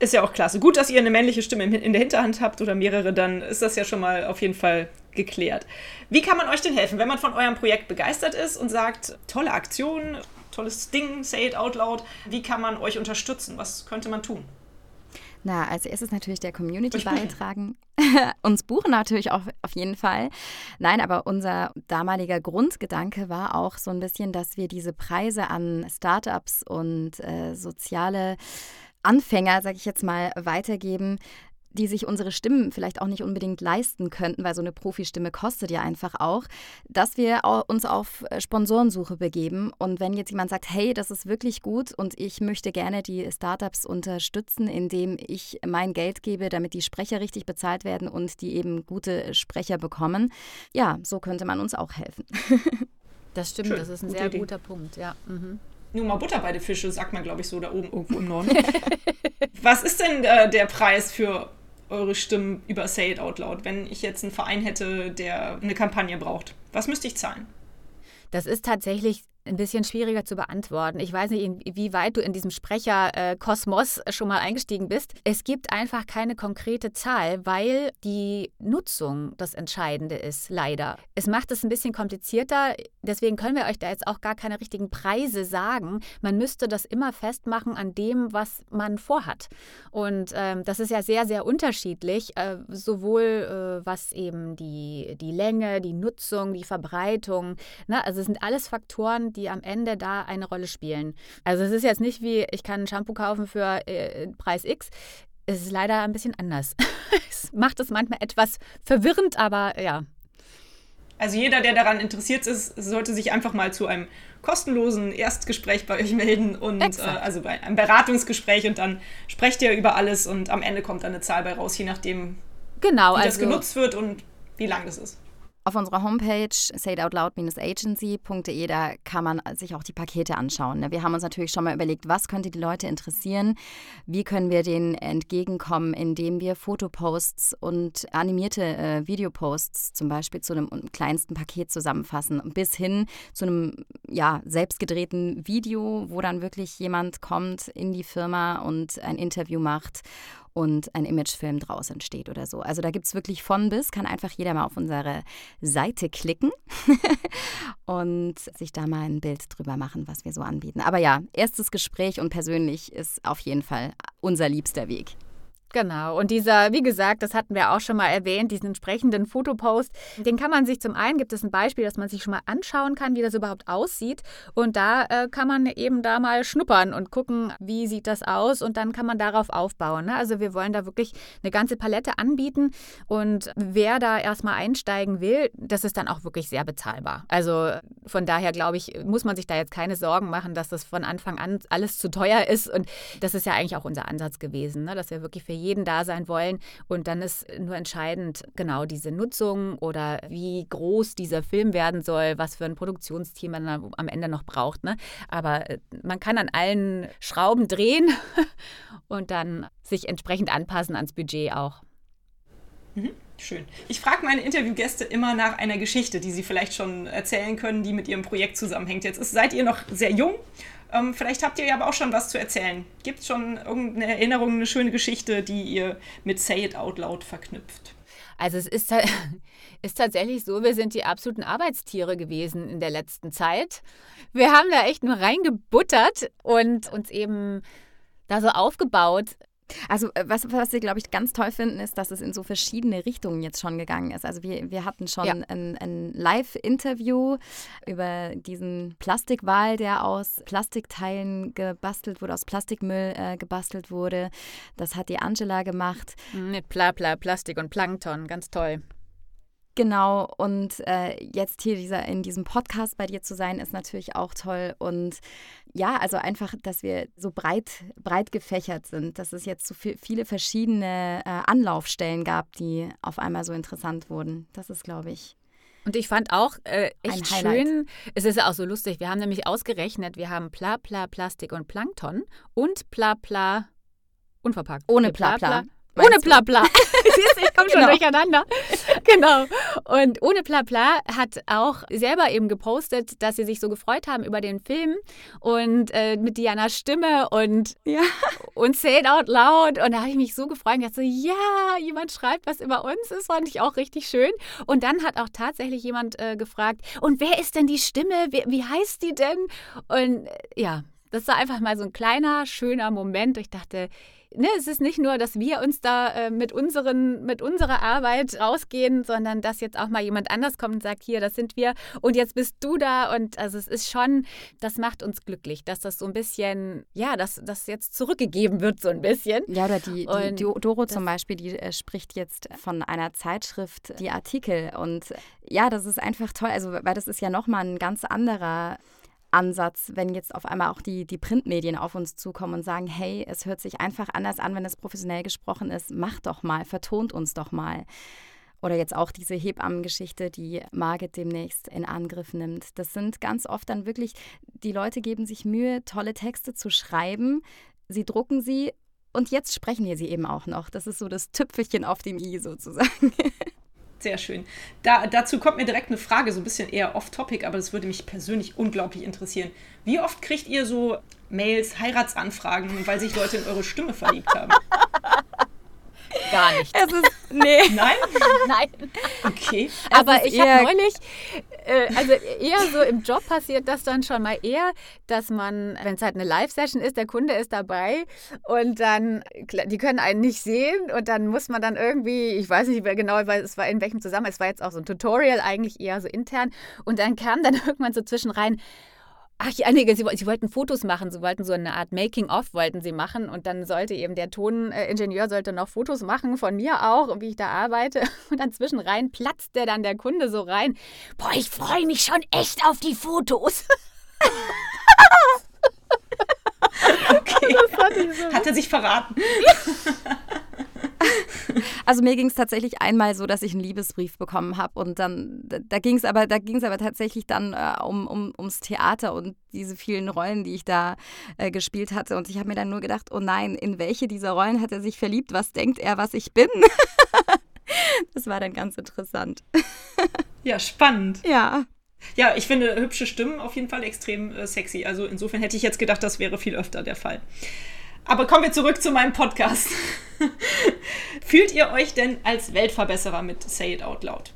ist ja auch klasse. Gut, dass ihr eine männliche Stimme in der Hinterhand habt oder mehrere, dann ist das ja schon mal auf jeden Fall geklärt. Wie kann man euch denn helfen, wenn man von eurem Projekt begeistert ist und sagt, tolle Aktion, tolles Ding, say it out loud, wie kann man euch unterstützen? Was könnte man tun? Na, als erstes natürlich der Community beitragen. Uns buchen natürlich auch auf jeden Fall. Nein, aber unser damaliger Grundgedanke war auch so ein bisschen, dass wir diese Preise an Startups und äh, soziale Anfänger, sage ich jetzt mal, weitergeben, die sich unsere Stimmen vielleicht auch nicht unbedingt leisten könnten, weil so eine Profistimme kostet ja einfach auch, dass wir uns auf äh, Sponsorensuche begeben. Und wenn jetzt jemand sagt, hey, das ist wirklich gut und ich möchte gerne die Startups unterstützen, indem ich mein Geld gebe, damit die Sprecher richtig bezahlt werden und die eben gute Sprecher bekommen, ja, so könnte man uns auch helfen. Das stimmt, Schön, das ist ein sehr Idee. guter Punkt, ja. Mhm. Nur mal Butter bei den Fische, sagt man, glaube ich, so da oben irgendwo im Norden. Was ist denn äh, der Preis für eure Stimmen über Say It Out Loud, wenn ich jetzt einen Verein hätte, der eine Kampagne braucht? Was müsste ich zahlen? Das ist tatsächlich ein bisschen schwieriger zu beantworten. Ich weiß nicht, wie weit du in diesem Sprecherkosmos äh, schon mal eingestiegen bist. Es gibt einfach keine konkrete Zahl, weil die Nutzung das Entscheidende ist, leider. Es macht es ein bisschen komplizierter, deswegen können wir euch da jetzt auch gar keine richtigen Preise sagen. Man müsste das immer festmachen an dem, was man vorhat. Und ähm, das ist ja sehr, sehr unterschiedlich, äh, sowohl äh, was eben die, die Länge, die Nutzung, die Verbreitung, ne? also es sind alles Faktoren, die am Ende da eine Rolle spielen. Also es ist jetzt nicht wie, ich kann ein Shampoo kaufen für äh, Preis X. Es ist leider ein bisschen anders. es macht es manchmal etwas verwirrend, aber ja. Also jeder, der daran interessiert ist, sollte sich einfach mal zu einem kostenlosen Erstgespräch bei euch melden und äh, also bei einem Beratungsgespräch und dann sprecht ihr über alles und am Ende kommt dann eine Zahl bei raus, je nachdem, genau, wie also, das genutzt wird und wie lang das ist. Auf unserer Homepage sayitoutloud-agency.de, da kann man sich auch die Pakete anschauen. Ne? Wir haben uns natürlich schon mal überlegt, was könnte die Leute interessieren, wie können wir denen entgegenkommen, indem wir Fotoposts und animierte äh, Videoposts zum Beispiel zu einem kleinsten Paket zusammenfassen, bis hin zu einem ja, selbstgedrehten Video, wo dann wirklich jemand kommt in die Firma und ein Interview macht und ein Imagefilm draus entsteht oder so. Also da gibt es wirklich von bis, kann einfach jeder mal auf unsere Seite klicken und sich da mal ein Bild drüber machen, was wir so anbieten. Aber ja, erstes Gespräch und persönlich ist auf jeden Fall unser liebster Weg. Genau. Und dieser, wie gesagt, das hatten wir auch schon mal erwähnt, diesen entsprechenden Fotopost, den kann man sich zum einen, gibt es ein Beispiel, dass man sich schon mal anschauen kann, wie das überhaupt aussieht. Und da äh, kann man eben da mal schnuppern und gucken, wie sieht das aus. Und dann kann man darauf aufbauen. Ne? Also wir wollen da wirklich eine ganze Palette anbieten. Und wer da erstmal einsteigen will, das ist dann auch wirklich sehr bezahlbar. Also von daher glaube ich, muss man sich da jetzt keine Sorgen machen, dass das von Anfang an alles zu teuer ist. Und das ist ja eigentlich auch unser Ansatz gewesen, ne? dass wir wirklich für jeden da sein wollen. Und dann ist nur entscheidend genau diese Nutzung oder wie groß dieser Film werden soll, was für ein Produktionsteam man am Ende noch braucht. Ne? Aber äh, man kann an allen Schrauben drehen und dann sich entsprechend anpassen ans Budget auch. Mhm. Schön. Ich frage meine Interviewgäste immer nach einer Geschichte, die sie vielleicht schon erzählen können, die mit ihrem Projekt zusammenhängt. Jetzt ist, seid ihr noch sehr jung ähm, vielleicht habt ihr ja aber auch schon was zu erzählen. Gibt es schon irgendeine Erinnerung, eine schöne Geschichte, die ihr mit Say It Out Loud verknüpft? Also es ist, ist tatsächlich so, wir sind die absoluten Arbeitstiere gewesen in der letzten Zeit. Wir haben da echt nur reingebuttert und uns eben da so aufgebaut. Also äh, was, was wir, glaube ich, ganz toll finden, ist, dass es in so verschiedene Richtungen jetzt schon gegangen ist. Also wir, wir hatten schon ja. ein, ein Live-Interview über diesen Plastikwal, der aus Plastikteilen gebastelt wurde, aus Plastikmüll äh, gebastelt wurde. Das hat die Angela gemacht. Mit Pla, Pla, Plastik und Plankton, ganz toll. Genau, und äh, jetzt hier dieser, in diesem Podcast bei dir zu sein, ist natürlich auch toll. Und ja, also einfach, dass wir so breit, breit gefächert sind, dass es jetzt so viel, viele verschiedene äh, Anlaufstellen gab, die auf einmal so interessant wurden. Das ist, glaube ich. Und ich fand auch äh, echt schön, es ist auch so lustig, wir haben nämlich ausgerechnet, wir haben Pla, Pla, Plastik und Plankton und Pla, Pla, unverpackt. Ohne Pla, Pla. Ohne Blabla. Du, ich komme schon genau. durcheinander. Genau. Und ohne Blabla hat auch selber eben gepostet, dass sie sich so gefreut haben über den Film und äh, mit Dianas Stimme und, ja. und Say It Out Loud. Und da habe ich mich so gefreut und dachte so, ja, jemand schreibt was über uns. Das fand ich auch richtig schön. Und dann hat auch tatsächlich jemand äh, gefragt, und wer ist denn die Stimme? Wie, wie heißt die denn? Und äh, ja, das war einfach mal so ein kleiner, schöner Moment. Ich dachte, ne, es ist nicht nur, dass wir uns da äh, mit, unseren, mit unserer Arbeit rausgehen, sondern dass jetzt auch mal jemand anders kommt und sagt, hier, das sind wir und jetzt bist du da. Und also es ist schon, das macht uns glücklich, dass das so ein bisschen, ja, dass das jetzt zurückgegeben wird, so ein bisschen. Ja, oder die, die, die Doro zum Beispiel, die äh, spricht jetzt von einer Zeitschrift, die Artikel. Und ja, das ist einfach toll, also weil das ist ja nochmal ein ganz anderer Ansatz, wenn jetzt auf einmal auch die, die Printmedien auf uns zukommen und sagen, hey, es hört sich einfach anders an, wenn es professionell gesprochen ist, macht doch mal, vertont uns doch mal. Oder jetzt auch diese Hebammengeschichte, die Margit demnächst in Angriff nimmt. Das sind ganz oft dann wirklich, die Leute geben sich Mühe, tolle Texte zu schreiben. Sie drucken sie und jetzt sprechen wir sie eben auch noch. Das ist so das Tüpfelchen auf dem i sozusagen. Sehr schön. Da, dazu kommt mir direkt eine Frage, so ein bisschen eher off-topic, aber das würde mich persönlich unglaublich interessieren. Wie oft kriegt ihr so Mails, Heiratsanfragen, weil sich Leute in eure Stimme verliebt haben? Gar nicht. Es ist, nee. Nein? Nein. Okay. Aber ich habe neulich, äh, also eher so im Job passiert das dann schon mal eher, dass man, wenn es halt eine Live-Session ist, der Kunde ist dabei und dann, die können einen nicht sehen und dann muss man dann irgendwie, ich weiß nicht mehr genau, weil es war in welchem Zusammenhang, es war jetzt auch so ein Tutorial, eigentlich eher so intern und dann kam dann irgendwann so zwischen rein, Ach ja, nee, sie, sie wollten Fotos machen, sie wollten so eine Art Making-of wollten sie machen und dann sollte eben der Toningenieur sollte noch Fotos machen von mir auch, wie ich da arbeite und dann zwischen rein platzt der dann der Kunde so rein. Boah, ich freue mich schon echt auf die Fotos. okay. so Hat er sich verraten? Also mir ging es tatsächlich einmal so, dass ich einen Liebesbrief bekommen habe und dann, da, da ging es aber, da ging's aber tatsächlich dann äh, um, um, ums Theater und diese vielen Rollen, die ich da äh, gespielt hatte. Und ich habe mir dann nur gedacht, oh nein, in welche dieser Rollen hat er sich verliebt? Was denkt er, was ich bin? das war dann ganz interessant. Ja, spannend. Ja. Ja, ich finde hübsche Stimmen auf jeden Fall extrem äh, sexy. Also insofern hätte ich jetzt gedacht, das wäre viel öfter der Fall. Aber kommen wir zurück zu meinem Podcast. Fühlt ihr euch denn als Weltverbesserer mit Say It Out Loud?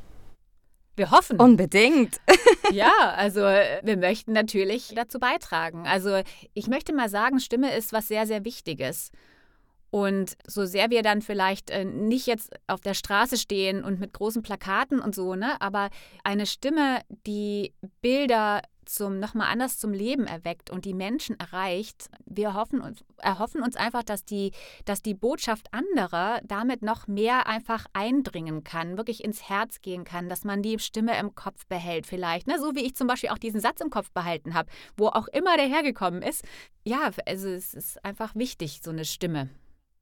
Wir hoffen. Unbedingt. Ja, also wir möchten natürlich dazu beitragen. Also ich möchte mal sagen, Stimme ist was sehr, sehr Wichtiges. Und so sehr wir dann vielleicht äh, nicht jetzt auf der Straße stehen und mit großen Plakaten und so, ne, aber eine Stimme, die Bilder zum nochmal anders zum Leben erweckt und die Menschen erreicht, wir hoffen uns, erhoffen uns einfach, dass die, dass die Botschaft anderer damit noch mehr einfach eindringen kann, wirklich ins Herz gehen kann, dass man die Stimme im Kopf behält vielleicht. Ne? So wie ich zum Beispiel auch diesen Satz im Kopf behalten habe, wo auch immer der hergekommen ist. Ja, also es ist einfach wichtig, so eine Stimme.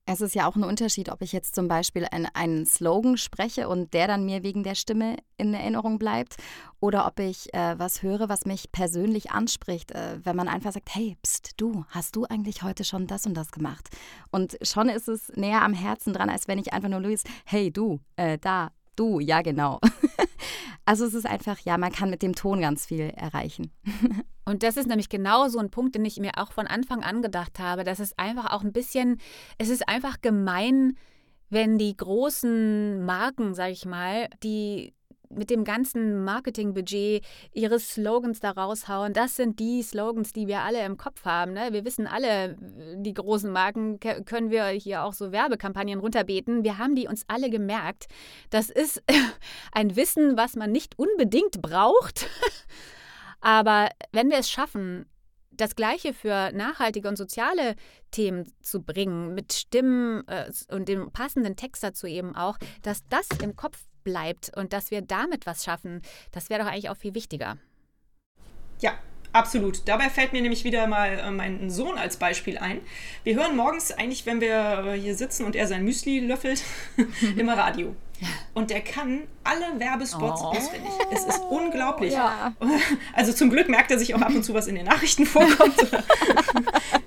Es ist ja auch ein Unterschied, ob ich jetzt zum Beispiel ein, einen Slogan spreche und der dann mir wegen der Stimme in Erinnerung bleibt oder ob ich äh, was höre, was mich persönlich anspricht, äh, wenn man einfach sagt, hey, pst, du, hast du eigentlich heute schon das und das gemacht? Und schon ist es näher am Herzen dran, als wenn ich einfach nur Luis, hey, du, äh, da, du, ja genau. also es ist einfach, ja, man kann mit dem Ton ganz viel erreichen. Und das ist nämlich genau so ein Punkt, den ich mir auch von Anfang an gedacht habe. dass es einfach auch ein bisschen, es ist einfach gemein, wenn die großen Marken, sag ich mal, die mit dem ganzen Marketingbudget ihre Slogans da raushauen. Das sind die Slogans, die wir alle im Kopf haben. Ne? Wir wissen alle, die großen Marken ke- können wir hier auch so Werbekampagnen runterbeten. Wir haben die uns alle gemerkt. Das ist ein Wissen, was man nicht unbedingt braucht. Aber wenn wir es schaffen, das Gleiche für nachhaltige und soziale Themen zu bringen, mit Stimmen äh, und dem passenden Text dazu eben auch, dass das im Kopf bleibt und dass wir damit was schaffen, das wäre doch eigentlich auch viel wichtiger. Ja, absolut. Dabei fällt mir nämlich wieder mal äh, mein Sohn als Beispiel ein. Wir hören morgens eigentlich, wenn wir äh, hier sitzen und er sein Müsli löffelt, immer Radio. Und der kann alle Werbespots Oh. auswendig. Es ist unglaublich. Ja. Also zum Glück merkt er sich auch ab und zu, was in den Nachrichten vorkommt.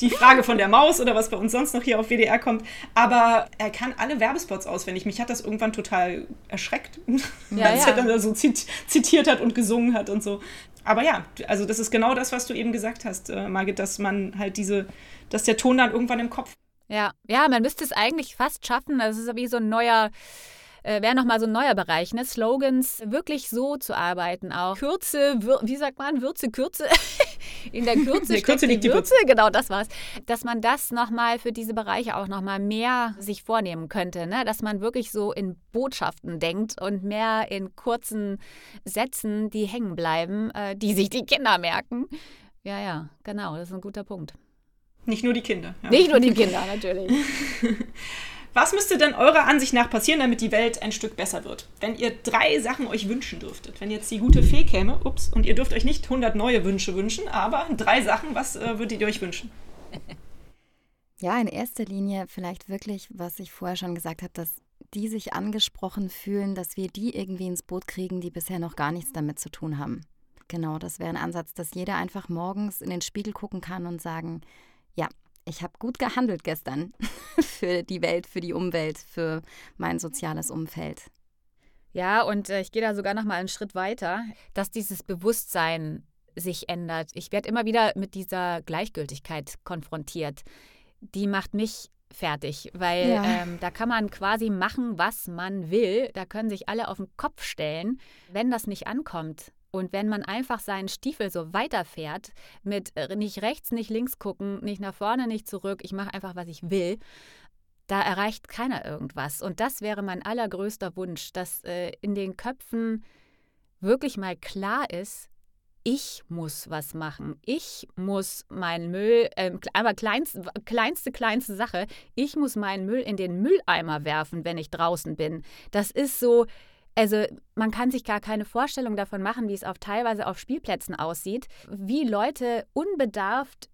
Die Frage von der Maus oder was bei uns sonst noch hier auf WDR kommt. Aber er kann alle Werbespots auswendig. Mich hat das irgendwann total erschreckt, Ja, als ja. er dann da so zit zitiert hat und gesungen hat und so. Aber ja, also das ist genau das, was du eben gesagt hast, äh, Margit, dass man halt diese, dass der Ton dann irgendwann im Kopf Ja, ja, man müsste es eigentlich fast schaffen. Das ist wie so ein neuer, äh, wäre nochmal so ein neuer Bereich, ne? Slogans wirklich so zu arbeiten auch. Kürze, wie sagt man, Würze, Kürze. In der Kürze steckt Kürze die liegt die Würze, genau, das war's. Dass man das nochmal für diese Bereiche auch nochmal mehr sich vornehmen könnte, ne? Dass man wirklich so in Botschaften denkt und mehr in kurzen Sätzen, die hängen bleiben, äh, die sich die Kinder merken. Ja, ja, genau, das ist ein guter Punkt. nicht nur die Kinder. Ja. Nicht nur die Kinder, natürlich. Was müsste denn eurer Ansicht nach passieren, damit die Welt ein Stück besser wird? Wenn ihr drei Sachen euch wünschen dürftet. Wenn jetzt die gute Fee käme, ups, und ihr dürft euch nicht 100 neue Wünsche wünschen, aber drei Sachen, was äh, würdet ihr euch wünschen? Ja, in erster Linie vielleicht wirklich, was ich vorher schon gesagt habe, dass die sich angesprochen fühlen, dass wir die irgendwie ins Boot kriegen, die bisher noch gar nichts damit zu tun haben. Genau, das wäre ein Ansatz, dass jeder einfach morgens in den Spiegel gucken kann und sagen, ja, ich habe gut gehandelt gestern für die Welt, für die Umwelt, für mein soziales Umfeld. Ja, und äh, ich gehe da sogar noch mal einen Schritt weiter, dass dieses Bewusstsein sich ändert. Ich werde immer wieder mit dieser Gleichgültigkeit konfrontiert. Die macht mich fertig, weil ja. ähm, da kann man quasi machen, was man will. Da können sich alle auf den Kopf stellen, wenn das nicht ankommt. Und wenn man einfach seinen Stiefel so weiterfährt, mit äh, nicht rechts, nicht links gucken, nicht nach vorne, nicht zurück, ich mache einfach, was ich will, da erreicht keiner irgendwas. Und das wäre mein allergrößter Wunsch, dass äh, in den Köpfen wirklich mal klar ist, ich muss was machen. Ich muss meinen Müll, äh, aber kleinste, kleinste, kleinste Sache, ich muss meinen Müll in den Mülleimer werfen, wenn ich draußen bin. Das ist so, also man kann sich gar keine Vorstellung davon machen, wie es auf teilweise auf Spielplätzen aussieht, wie Leute unbedarft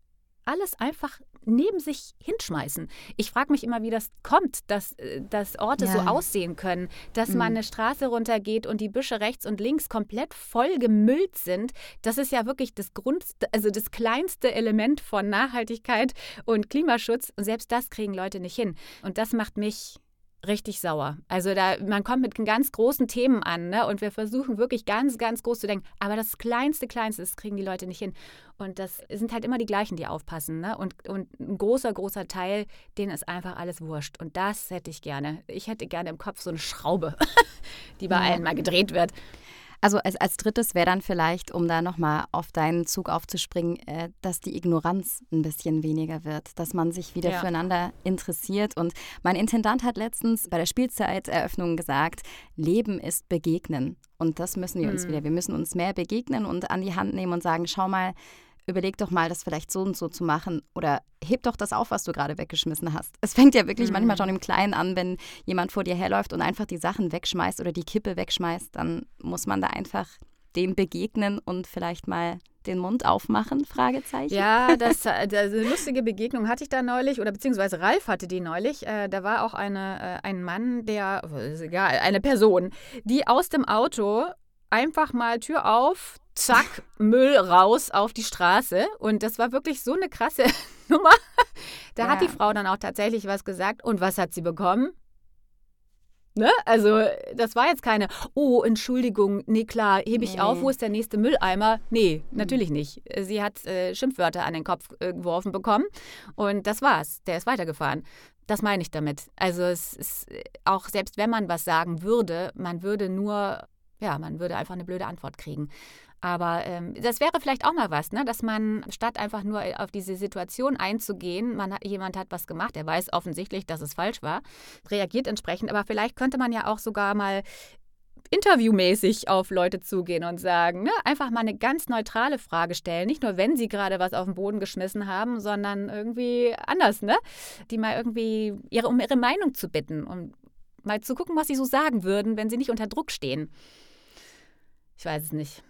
alles einfach neben sich hinschmeißen. Ich frage mich immer, wie das kommt, dass, äh, dass Orte ja. so aussehen können, dass mhm. man eine Straße runtergeht und die Büsche rechts und links komplett voll gemüllt sind. Das ist ja wirklich das Grundste, also das kleinste Element von Nachhaltigkeit und Klimaschutz. Und selbst das kriegen Leute nicht hin. Und das macht mich richtig sauer. Also da, man kommt mit ganz großen Themen an, ne? Und wir versuchen wirklich ganz, ganz groß zu denken. Aber das kleinste, kleinste, das kriegen die Leute nicht hin. Und das sind halt immer die gleichen, die aufpassen, ne? Und, und ein großer, großer Teil, denen ist einfach alles wurscht. Und das hätte ich gerne. Ich hätte gerne im Kopf so eine Schraube, die bei ja. allen mal gedreht wird. Also als, als drittes wäre dann vielleicht, um da nochmal auf deinen Zug aufzuspringen, äh, dass die Ignoranz ein bisschen weniger wird, dass man sich wieder ja. füreinander interessiert. Und mein Intendant hat letztens bei der Spielzeiteröffnung gesagt, Leben ist Begegnen. Und das müssen wir uns mhm. wieder. Wir müssen uns mehr begegnen und an die Hand nehmen und sagen, schau mal, überleg doch mal, das vielleicht so und so zu machen oder heb doch das auf, was du gerade weggeschmissen hast. Es fängt ja wirklich mhm. manchmal schon im Kleinen an, wenn jemand vor dir herläuft und einfach die Sachen wegschmeißt oder die Kippe wegschmeißt, dann muss man da einfach dem begegnen und vielleicht mal den Mund aufmachen? Fragezeichen. Ja, das, äh, das, eine lustige Begegnung hatte ich da neulich, oder beziehungsweise Ralf hatte die neulich. Äh, da war auch eine, äh, ein Mann, der, ist egal, eine Person, die aus dem Auto einfach mal Tür auf, zack, Müll raus auf die Straße. Und das war wirklich so eine krasse Nummer. Da ja. hat die Frau dann auch tatsächlich was gesagt. Und was hat sie bekommen? Ne? Also, das war jetzt keine, oh, Entschuldigung, nee, klar, hebe ich nee. auf, wo ist der nächste Mülleimer? Nee, mhm. natürlich nicht. Sie hat äh, Schimpfwörter an den Kopf äh, geworfen bekommen und das war's. Der ist weitergefahren. Das meine ich damit. Also, es ist äh, auch, selbst wenn man was sagen würde, man würde nur, ja, man würde einfach eine blöde Antwort kriegen. Aber ähm, das wäre vielleicht auch mal was, ne? dass man statt einfach nur auf diese Situation einzugehen, man jemand hat was gemacht, er weiß offensichtlich, dass es falsch war, reagiert entsprechend. Aber vielleicht könnte man ja auch sogar mal interviewmäßig auf Leute zugehen und sagen, ne? einfach mal eine ganz neutrale Frage stellen. Nicht nur, wenn sie gerade was auf den Boden geschmissen haben, sondern irgendwie anders, ne? Die mal irgendwie ihre, um ihre Meinung zu bitten und mal zu gucken, was sie so sagen würden, wenn sie nicht unter Druck stehen. Ich weiß es nicht.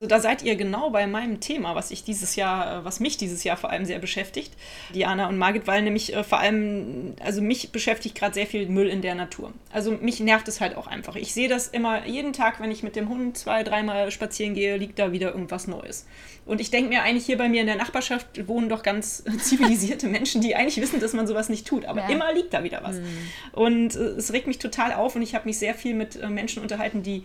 Also da seid ihr genau bei meinem Thema, was ich dieses Jahr, äh, was mich dieses Jahr vor allem sehr beschäftigt, Diana und Margit, weil nämlich äh, vor allem, also mich beschäftigt gerade sehr viel Müll in der Natur. Also mich nervt es halt auch einfach. Ich sehe das immer jeden Tag, wenn ich mit dem Hund zwei, dreimal spazieren gehe, liegt da wieder irgendwas Neues. Und ich denke mir eigentlich hier bei mir in der Nachbarschaft wohnen doch ganz zivilisierte Menschen, die eigentlich wissen, dass man sowas nicht tut. Aber ja. immer liegt da wieder was. Mhm. Und äh, es regt mich total auf und ich habe mich sehr viel mit Menschen unterhalten, die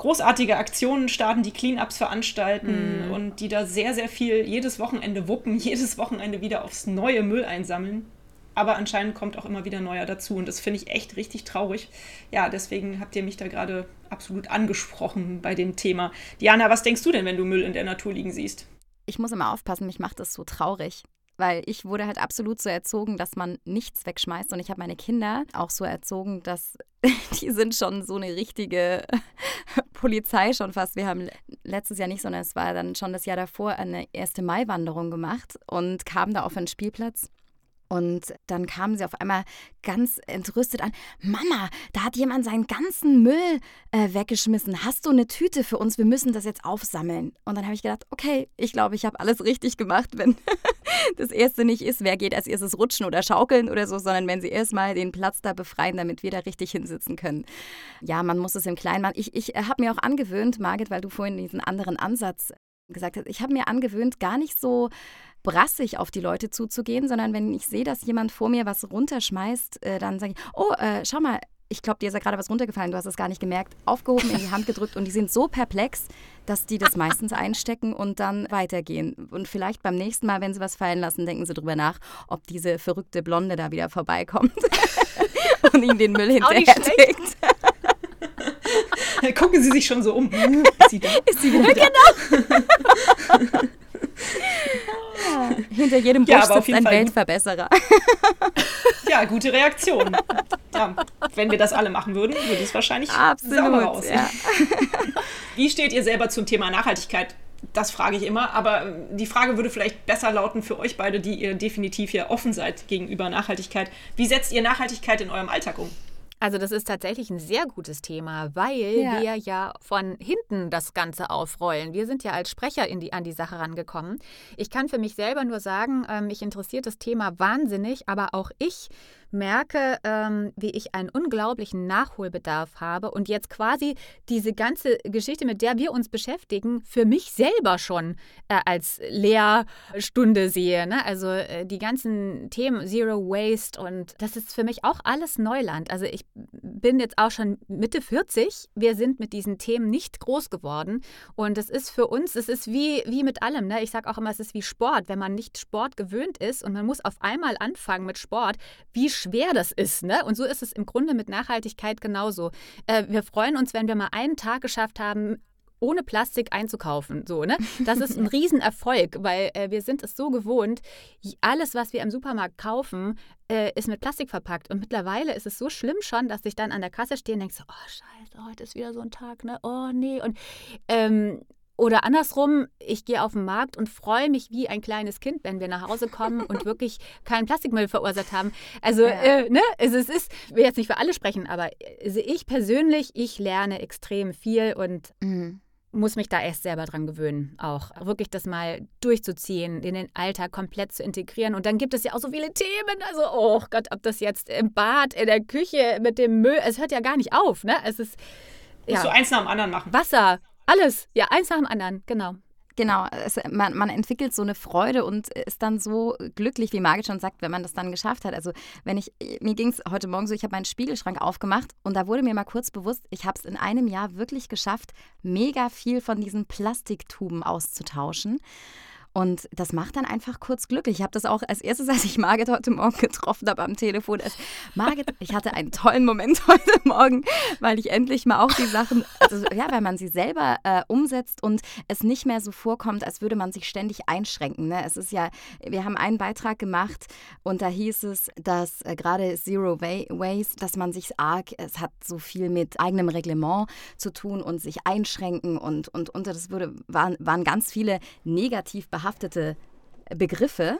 großartige Aktionen starten, die Cleanups veranstalten mhm. und die da sehr, sehr viel jedes Wochenende wuppen, jedes Wochenende wieder aufs neue Müll einsammeln. Aber anscheinend kommt auch immer wieder neuer dazu und das finde ich echt richtig traurig. Ja, deswegen habt ihr mich da gerade absolut angesprochen bei dem Thema. Diana, was denkst du denn, wenn du Müll in der Natur liegen siehst? Ich muss immer aufpassen, mich macht das so traurig weil ich wurde halt absolut so erzogen, dass man nichts wegschmeißt. Und ich habe meine Kinder auch so erzogen, dass die sind schon so eine richtige Polizei schon fast. Wir haben letztes Jahr nicht, sondern es war dann schon das Jahr davor eine erste Mai-Wanderung gemacht und kamen da auf einen Spielplatz und dann kamen sie auf einmal ganz entrüstet an. Mama, da hat jemand seinen ganzen Müll äh, weggeschmissen. Hast du eine Tüte für uns? Wir müssen das jetzt aufsammeln. Und dann habe ich gedacht, okay, ich glaube, ich habe alles richtig gemacht, wenn das erste nicht ist, wer geht als erstes rutschen oder schaukeln oder so, sondern wenn sie erstmal den Platz da befreien, damit wir da richtig hinsitzen können. Ja, man muss es im Kleinen machen. Ich, ich habe mir auch angewöhnt, Margit, weil du vorhin diesen anderen Ansatz gesagt hast, ich habe mir angewöhnt, gar nicht so brassig auf die Leute zuzugehen, sondern wenn ich sehe, dass jemand vor mir was runterschmeißt, äh, dann sage ich, oh, äh, schau mal, ich glaube, dir ist ja gerade was runtergefallen, du hast es gar nicht gemerkt, aufgehoben, in die Hand gedrückt und die sind so perplex, dass die das meistens einstecken und dann weitergehen. Und vielleicht beim nächsten Mal, wenn sie was fallen lassen, denken sie drüber nach, ob diese verrückte Blonde da wieder vorbeikommt und ihnen den Müll hinterher trägt. Gucken Sie sich schon so um. Ist sie da? Ist sie wieder Genau. Ja, hinter jedem Busch ja, sitzt ein Fall Weltverbesserer. ja, gute Reaktion. Ja, wenn wir das alle machen würden, würde es wahrscheinlich Absolut, sauberer aussehen. Ja. Wie steht ihr selber zum Thema Nachhaltigkeit? Das frage ich immer, aber die Frage würde vielleicht besser lauten für euch beide, die ihr definitiv ja offen seid gegenüber Nachhaltigkeit. Wie setzt ihr Nachhaltigkeit in eurem Alltag um? Also das ist tatsächlich ein sehr gutes Thema, weil ja. wir ja von hinten das Ganze aufrollen. Wir sind ja als Sprecher die, an die Sache rangekommen. Ich kann für mich selber nur sagen, ähm, mich interessiert das Thema wahnsinnig, aber auch ich merke, ähm, wie ich einen unglaublichen Nachholbedarf habe und jetzt quasi diese ganze Geschichte, mit der wir uns beschäftigen, für mich selber schon äh, als Lehrstunde sehe. Ne? Also äh, die ganzen Themen Zero Waste und das ist für mich auch alles Neuland. Also ich bin jetzt auch schon Mitte 40. Wir sind mit diesen Themen nicht groß geworden und es ist für uns, es ist wie, wie mit allem. Ne? Ich sage auch immer, es ist wie Sport. Wenn man nicht Sport gewöhnt ist und man muss auf einmal anfangen mit Sport, wie schwer das ist. Ne? Und so ist es im Grunde mit Nachhaltigkeit genauso. Äh, wir freuen uns, wenn wir mal einen Tag geschafft haben, ohne Plastik einzukaufen. So, ne? Das ist ein Riesenerfolg, weil äh, wir sind es so gewohnt, alles, was wir im Supermarkt kaufen, äh, ist mit Plastik verpackt. Und mittlerweile ist es so schlimm schon, dass ich dann an der Kasse stehe und denke so, oh scheiße, heute ist wieder so ein Tag, ne? Oh nee. Und ähm, oder andersrum, ich gehe auf den Markt und freue mich wie ein kleines Kind, wenn wir nach Hause kommen und wirklich keinen Plastikmüll verursacht haben. Also, ja. äh, ne, also es ist, ich will jetzt nicht für alle sprechen, aber also ich persönlich, ich lerne extrem viel und mhm. muss mich da erst selber dran gewöhnen, auch wirklich das mal durchzuziehen, in den Alltag komplett zu integrieren. Und dann gibt es ja auch so viele Themen. Also, oh Gott, ob das jetzt im Bad, in der Küche, mit dem Müll, es hört ja gar nicht auf, ne? Es ist. Ja. Musst du eins nach dem anderen machen. Wasser, alles, ja, eins nach dem anderen, genau. Genau, es, man, man, entwickelt so eine Freude und ist dann so glücklich, wie Margit schon sagt, wenn man das dann geschafft hat. Also wenn ich, mir ging es heute Morgen so, ich habe meinen Spiegelschrank aufgemacht und da wurde mir mal kurz bewusst, ich habe es in einem Jahr wirklich geschafft, mega viel von diesen Plastiktuben auszutauschen. Und das macht dann einfach kurz glücklich. Ich habe das auch als erstes, als ich Margit heute Morgen getroffen habe am Telefon. Als Margit, ich hatte einen tollen Moment heute Morgen, weil ich endlich mal auch die Sachen, also ja, weil man sie selber äh, umsetzt und es nicht mehr so vorkommt, als würde man sich ständig einschränken. Ne? Es ist ja, wir haben einen Beitrag gemacht und da hieß es, dass äh, gerade Zero Waste, dass man sich arg, es hat so viel mit eigenem Reglement zu tun und sich einschränken und, und, und das wurde, waren, waren ganz viele negativ behandelt behaftete Begriffe.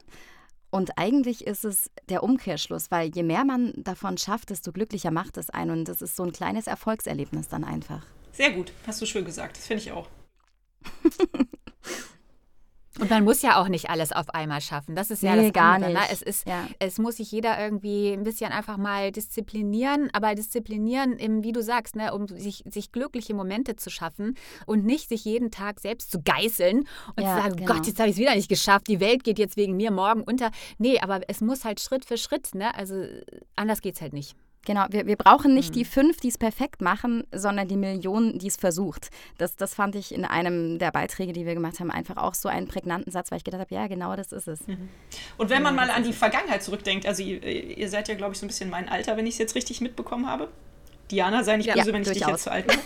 Und eigentlich ist es der Umkehrschluss, weil je mehr man davon schafft, desto glücklicher macht es einen. Und das ist so ein kleines Erfolgserlebnis dann einfach. Sehr gut, hast du schön gesagt. Das finde ich auch. Und man muss ja auch nicht alles auf einmal schaffen. Das ist ja nee, das gar andere, ne? nicht. Ne? Es, ist, ja. es muss sich jeder irgendwie ein bisschen einfach mal disziplinieren, aber disziplinieren, im, wie du sagst, ne, um sich, sich glückliche Momente zu schaffen und nicht sich jeden Tag selbst zu geißeln und ja, zu sagen, genau. Gott, jetzt habe ich es wieder nicht geschafft, die Welt geht jetzt wegen mir morgen unter. Nee, aber es muss halt Schritt für Schritt, ne? Also anders geht es halt nicht. Genau, wir, wir brauchen nicht mhm. die fünf, die es perfekt machen, sondern die Millionen, die es versucht. Das, das fand ich in einem der Beiträge, die wir gemacht haben, einfach auch so einen prägnanten Satz, weil ich gedacht habe, ja, genau das ist es. Mhm. Und wenn man mal an die Vergangenheit zurückdenkt, also ihr, ihr seid ja, glaube ich, so ein bisschen mein Alter, wenn ich es jetzt richtig mitbekommen habe. Diana, sei nicht ja, böse, wenn ich durchaus. dich jetzt zu alt mache.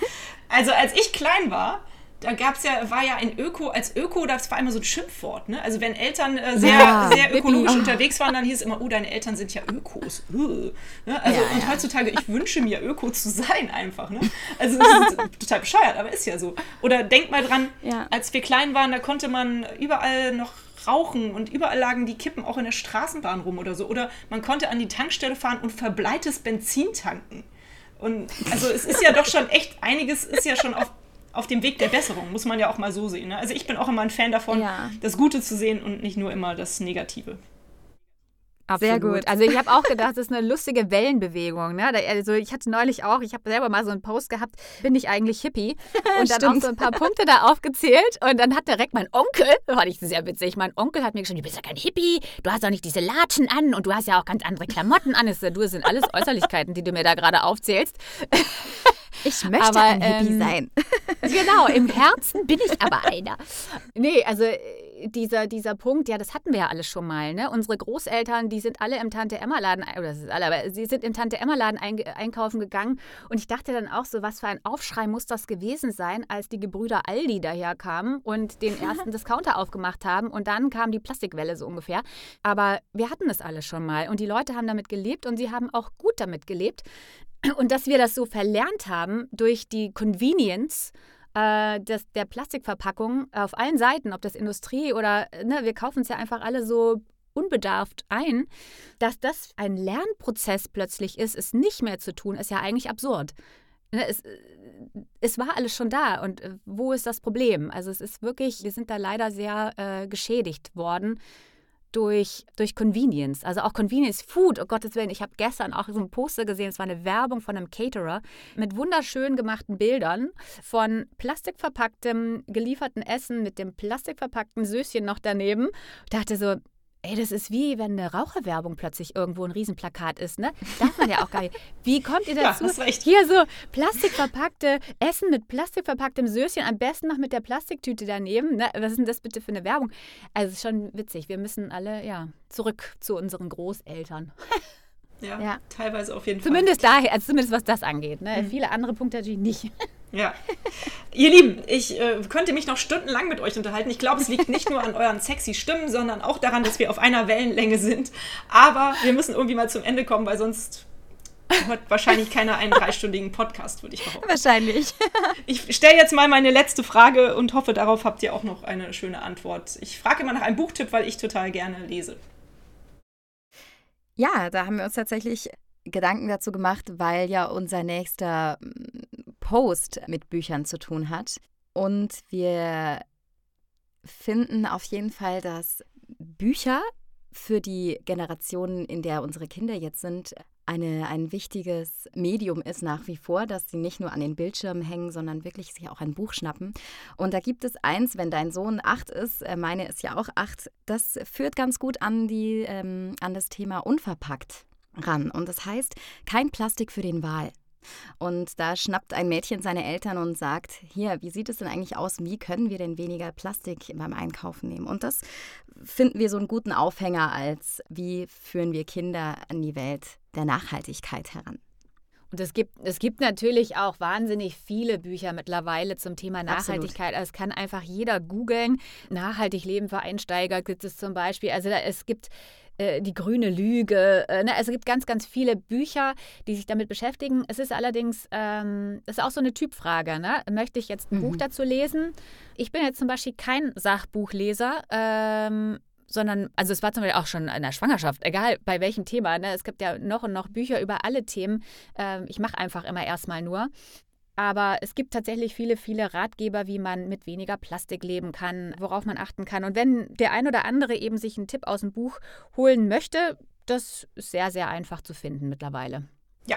Also als ich klein war, da gab es ja, war ja ein Öko, als Öko, das war immer so ein Schimpfwort. Ne? Also wenn Eltern äh, sehr, ja, sehr ökologisch Bibi. unterwegs waren, dann hieß es immer, oh, deine Eltern sind ja Ökos. Uh. Ne? Also, ja, und ja. heutzutage, ich wünsche mir, Öko zu sein einfach. Ne? Also das ist total bescheuert, aber ist ja so. Oder denk mal dran, als wir klein waren, da konnte man überall noch rauchen und überall lagen die Kippen auch in der Straßenbahn rum oder so. Oder man konnte an die Tankstelle fahren und verbleites Benzin tanken. Und also es ist ja doch schon echt, einiges ist ja schon auf auf dem Weg der Besserung, muss man ja auch mal so sehen. Ne? Also ich bin auch immer ein Fan davon, ja. das Gute zu sehen und nicht nur immer das Negative. Absolut. Sehr gut. Also ich habe auch gedacht, das ist eine lustige Wellenbewegung. Ne? Also ich hatte neulich auch, ich habe selber mal so einen Post gehabt, bin ich eigentlich Hippie? Und dann auch so ein paar Punkte da aufgezählt. Und dann hat direkt mein Onkel, das fand ich sehr witzig, mein Onkel hat mir geschrieben, du bist ja kein Hippie, du hast doch nicht diese Latschen an und du hast ja auch ganz andere Klamotten an. Du, das sind alles Äußerlichkeiten, die du mir da gerade aufzählst. Ich möchte aber, ein Hippie ähm, sein. Genau, im Herzen bin ich aber einer. Nee, also äh, dieser, dieser Punkt, ja, das hatten wir ja alles schon mal. Ne? Unsere Großeltern, die sind alle im Tante-Emma-Laden, oder das ist alle, aber sie sind im Tante-Emma-Laden ein, einkaufen gegangen. Und ich dachte dann auch so, was für ein Aufschrei muss das gewesen sein, als die Gebrüder Aldi daherkamen und den ersten Discounter aufgemacht haben. Und dann kam die Plastikwelle so ungefähr. Aber wir hatten das alles schon mal. Und die Leute haben damit gelebt und sie haben auch gut damit gelebt. Und dass wir das so verlernt haben durch die Convenience äh, des, der Plastikverpackung auf allen Seiten, ob das Industrie oder, ne, wir kaufen es ja einfach alle so unbedarft ein, dass das ein Lernprozess plötzlich ist, es nicht mehr zu tun, ist ja eigentlich absurd. Ne, es, es, war alles schon da und äh, wo ist das Problem? Also es ist wirklich, wir sind da leider sehr äh, geschädigt worden durch, durch Convenience. Also auch Convenience Food, oh Gottes Willen. Ich habe gestern auch so ein Poster gesehen, es war eine Werbung von einem Caterer mit wunderschön gemachten Bildern von plastikverpacktem gelieferten Essen mit dem plastikverpackten Söschen noch daneben. Ich dachte so, Ey, das ist wie wenn eine Raucherwerbung plötzlich irgendwo ein Riesenplakat ist, ne? Darf man ja auch gar nicht. Wie kommt ihr dazu? Ja, Hier so plastikverpackte Essen mit plastikverpacktem Söschen, am besten noch mit der Plastiktüte daneben. Ne? Was ist denn das bitte für eine Werbung? Also es ist schon witzig. Wir müssen alle ja zurück zu unseren Großeltern. Ja, ja. teilweise auf jeden Fall. Zumindest daher, also zumindest was das angeht. Ne? Mhm. Viele andere Punkte natürlich nicht. Ja. Ihr Lieben, ich äh, könnte mich noch stundenlang mit euch unterhalten. Ich glaube, es liegt nicht nur an euren sexy Stimmen, sondern auch daran, dass wir auf einer Wellenlänge sind. Aber wir müssen irgendwie mal zum Ende kommen, weil sonst hört wahrscheinlich keiner einen dreistündigen Podcast, würde ich behaupten. Wahrscheinlich. ich stelle jetzt mal meine letzte Frage und hoffe, darauf habt ihr auch noch eine schöne Antwort. Ich frage immer nach einem Buchtipp, weil ich total gerne lese. Ja, da haben wir uns tatsächlich Gedanken dazu gemacht, weil ja unser nächster Post mit Büchern zu tun hat. Und wir finden auf jeden Fall, dass Bücher für die Generation, in der unsere Kinder jetzt sind, eine, ein wichtiges Medium ist nach wie vor, dass sie nicht nur an den Bildschirmen hängen, sondern wirklich sich auch ein Buch schnappen. Und da gibt es eins, wenn dein Sohn acht ist, äh, meine ist ja auch acht, das führt ganz gut an, die, ähm, an das Thema unverpackt ran. Und das heißt, kein Plastik für den Wal. Und da schnappt ein Mädchen seine Eltern und sagt, hier, wie sieht es denn eigentlich aus? Wie können wir denn weniger Plastik beim Einkaufen nehmen? Und das finden wir so einen guten Aufhänger als, wie führen wir Kinder an die Welt der Nachhaltigkeit heran. Und es gibt, es gibt natürlich auch wahnsinnig viele Bücher mittlerweile zum Thema Nachhaltigkeit. Also es kann einfach jeder googeln. Nachhaltig Leben für Einsteiger gibt es zum Beispiel. Also da, es gibt äh, die grüne Lüge. Äh, ne? Also es gibt ganz, ganz viele Bücher, die sich damit beschäftigen. Es ist allerdings, ähm, das ist auch so eine Typfrage. Ne? Möchte ich jetzt ein mhm. Buch dazu lesen? Ich bin jetzt zum Beispiel kein Sachbuchleser. Ähm, sondern, also es war zum Beispiel auch schon in der Schwangerschaft, egal bei welchem Thema, ne? es gibt ja noch und noch Bücher über alle Themen. Ähm, ich mache einfach immer erstmal nur. Aber es gibt tatsächlich viele, viele Ratgeber, wie man mit weniger Plastik leben kann, worauf man achten kann. Und wenn der ein oder andere eben sich einen Tipp aus dem Buch holen möchte, das ist sehr, sehr einfach zu finden mittlerweile. Ja,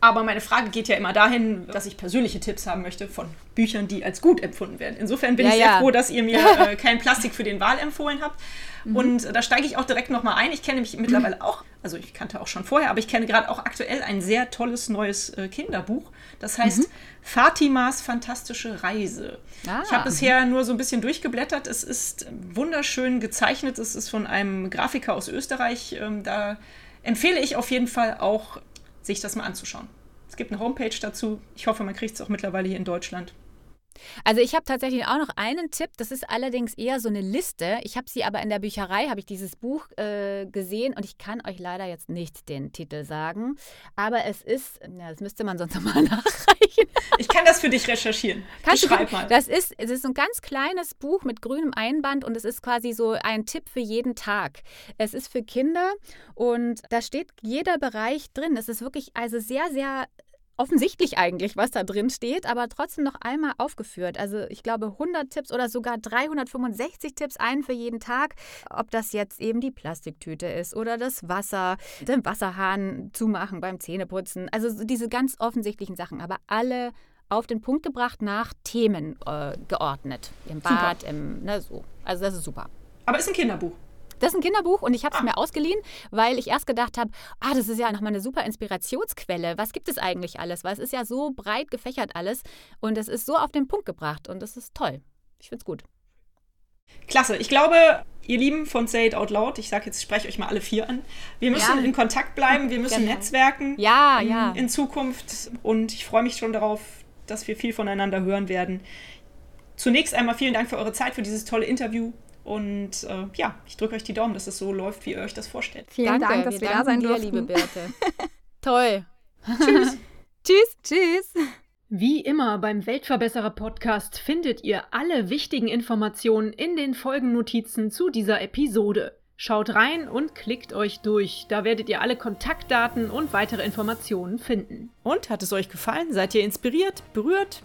aber meine Frage geht ja immer dahin, dass ich persönliche Tipps haben möchte von Büchern, die als gut empfunden werden. Insofern bin ja, ich sehr ja. froh, dass ihr mir äh, kein Plastik für den Wahl empfohlen habt. Mhm. Und da steige ich auch direkt nochmal ein. Ich kenne mich mittlerweile auch, also ich kannte auch schon vorher, aber ich kenne gerade auch aktuell ein sehr tolles neues äh, Kinderbuch. Das heißt mhm. Fatimas fantastische Reise. Ah. Ich habe bisher nur so ein bisschen durchgeblättert. Es ist wunderschön gezeichnet. Es ist von einem Grafiker aus Österreich. Ähm, da empfehle ich auf jeden Fall auch sich das mal anzuschauen. Es gibt eine Homepage dazu. Ich hoffe, man kriegt es auch mittlerweile hier in Deutschland. Also ich habe tatsächlich auch noch einen Tipp, das ist allerdings eher so eine Liste. Ich habe sie aber in der Bücherei, habe ich dieses Buch äh, gesehen und ich kann euch leider jetzt nicht den Titel sagen. Aber es ist, ja, das müsste man sonst nochmal nachreichen. Ich kann das für dich recherchieren. Kannst ich schreib mal. Das ist, es ist ein ganz kleines Buch mit grünem Einband und es ist quasi so ein Tipp für jeden Tag. Es ist für Kinder und da steht jeder Bereich drin. Es ist wirklich also sehr, sehr offensichtlich eigentlich, was da drin steht, aber trotzdem noch einmal aufgeführt. Also ich glaube 100 Tipps oder sogar 365 Tipps, einen für jeden Tag. Ob das jetzt eben die Plastiktüte ist oder das Wasser, den Wasserhahn zumachen beim Zähneputzen. Also diese ganz offensichtlichen Sachen, aber alle auf den Punkt gebracht nach Themen äh, geordnet. Im Bad, super. im, ne, so. Also das ist super. Aber ist ein Kinderbuch. Das ist ein Kinderbuch und ich habe es ah. mir ausgeliehen, weil ich erst gedacht habe, ah, das ist ja nochmal eine super Inspirationsquelle. Was gibt es eigentlich alles? Weil es ist ja so breit gefächert alles und es ist so auf den Punkt gebracht und das ist toll. Ich finde es gut. Klasse. Ich glaube, ihr Lieben von Say It Out Loud, ich sage jetzt, spreche euch mal alle vier an. Wir müssen ja. in Kontakt bleiben, wir müssen genau. netzwerken ja, in, ja. in Zukunft und ich freue mich schon darauf, dass wir viel voneinander hören werden. Zunächst einmal vielen Dank für eure Zeit, für dieses tolle Interview. Und äh, ja, ich drücke euch die Daumen, dass es so läuft, wie ihr euch das vorstellt. Vielen Danke, Dank, dass wir, wir da sein dir, durften. liebe Birte. Toll. Tschüss. Tschüss. Tschüss. Wie immer beim Weltverbesserer Podcast findet ihr alle wichtigen Informationen in den Folgennotizen zu dieser Episode. Schaut rein und klickt euch durch. Da werdet ihr alle Kontaktdaten und weitere Informationen finden. Und hat es euch gefallen? Seid ihr inspiriert, berührt?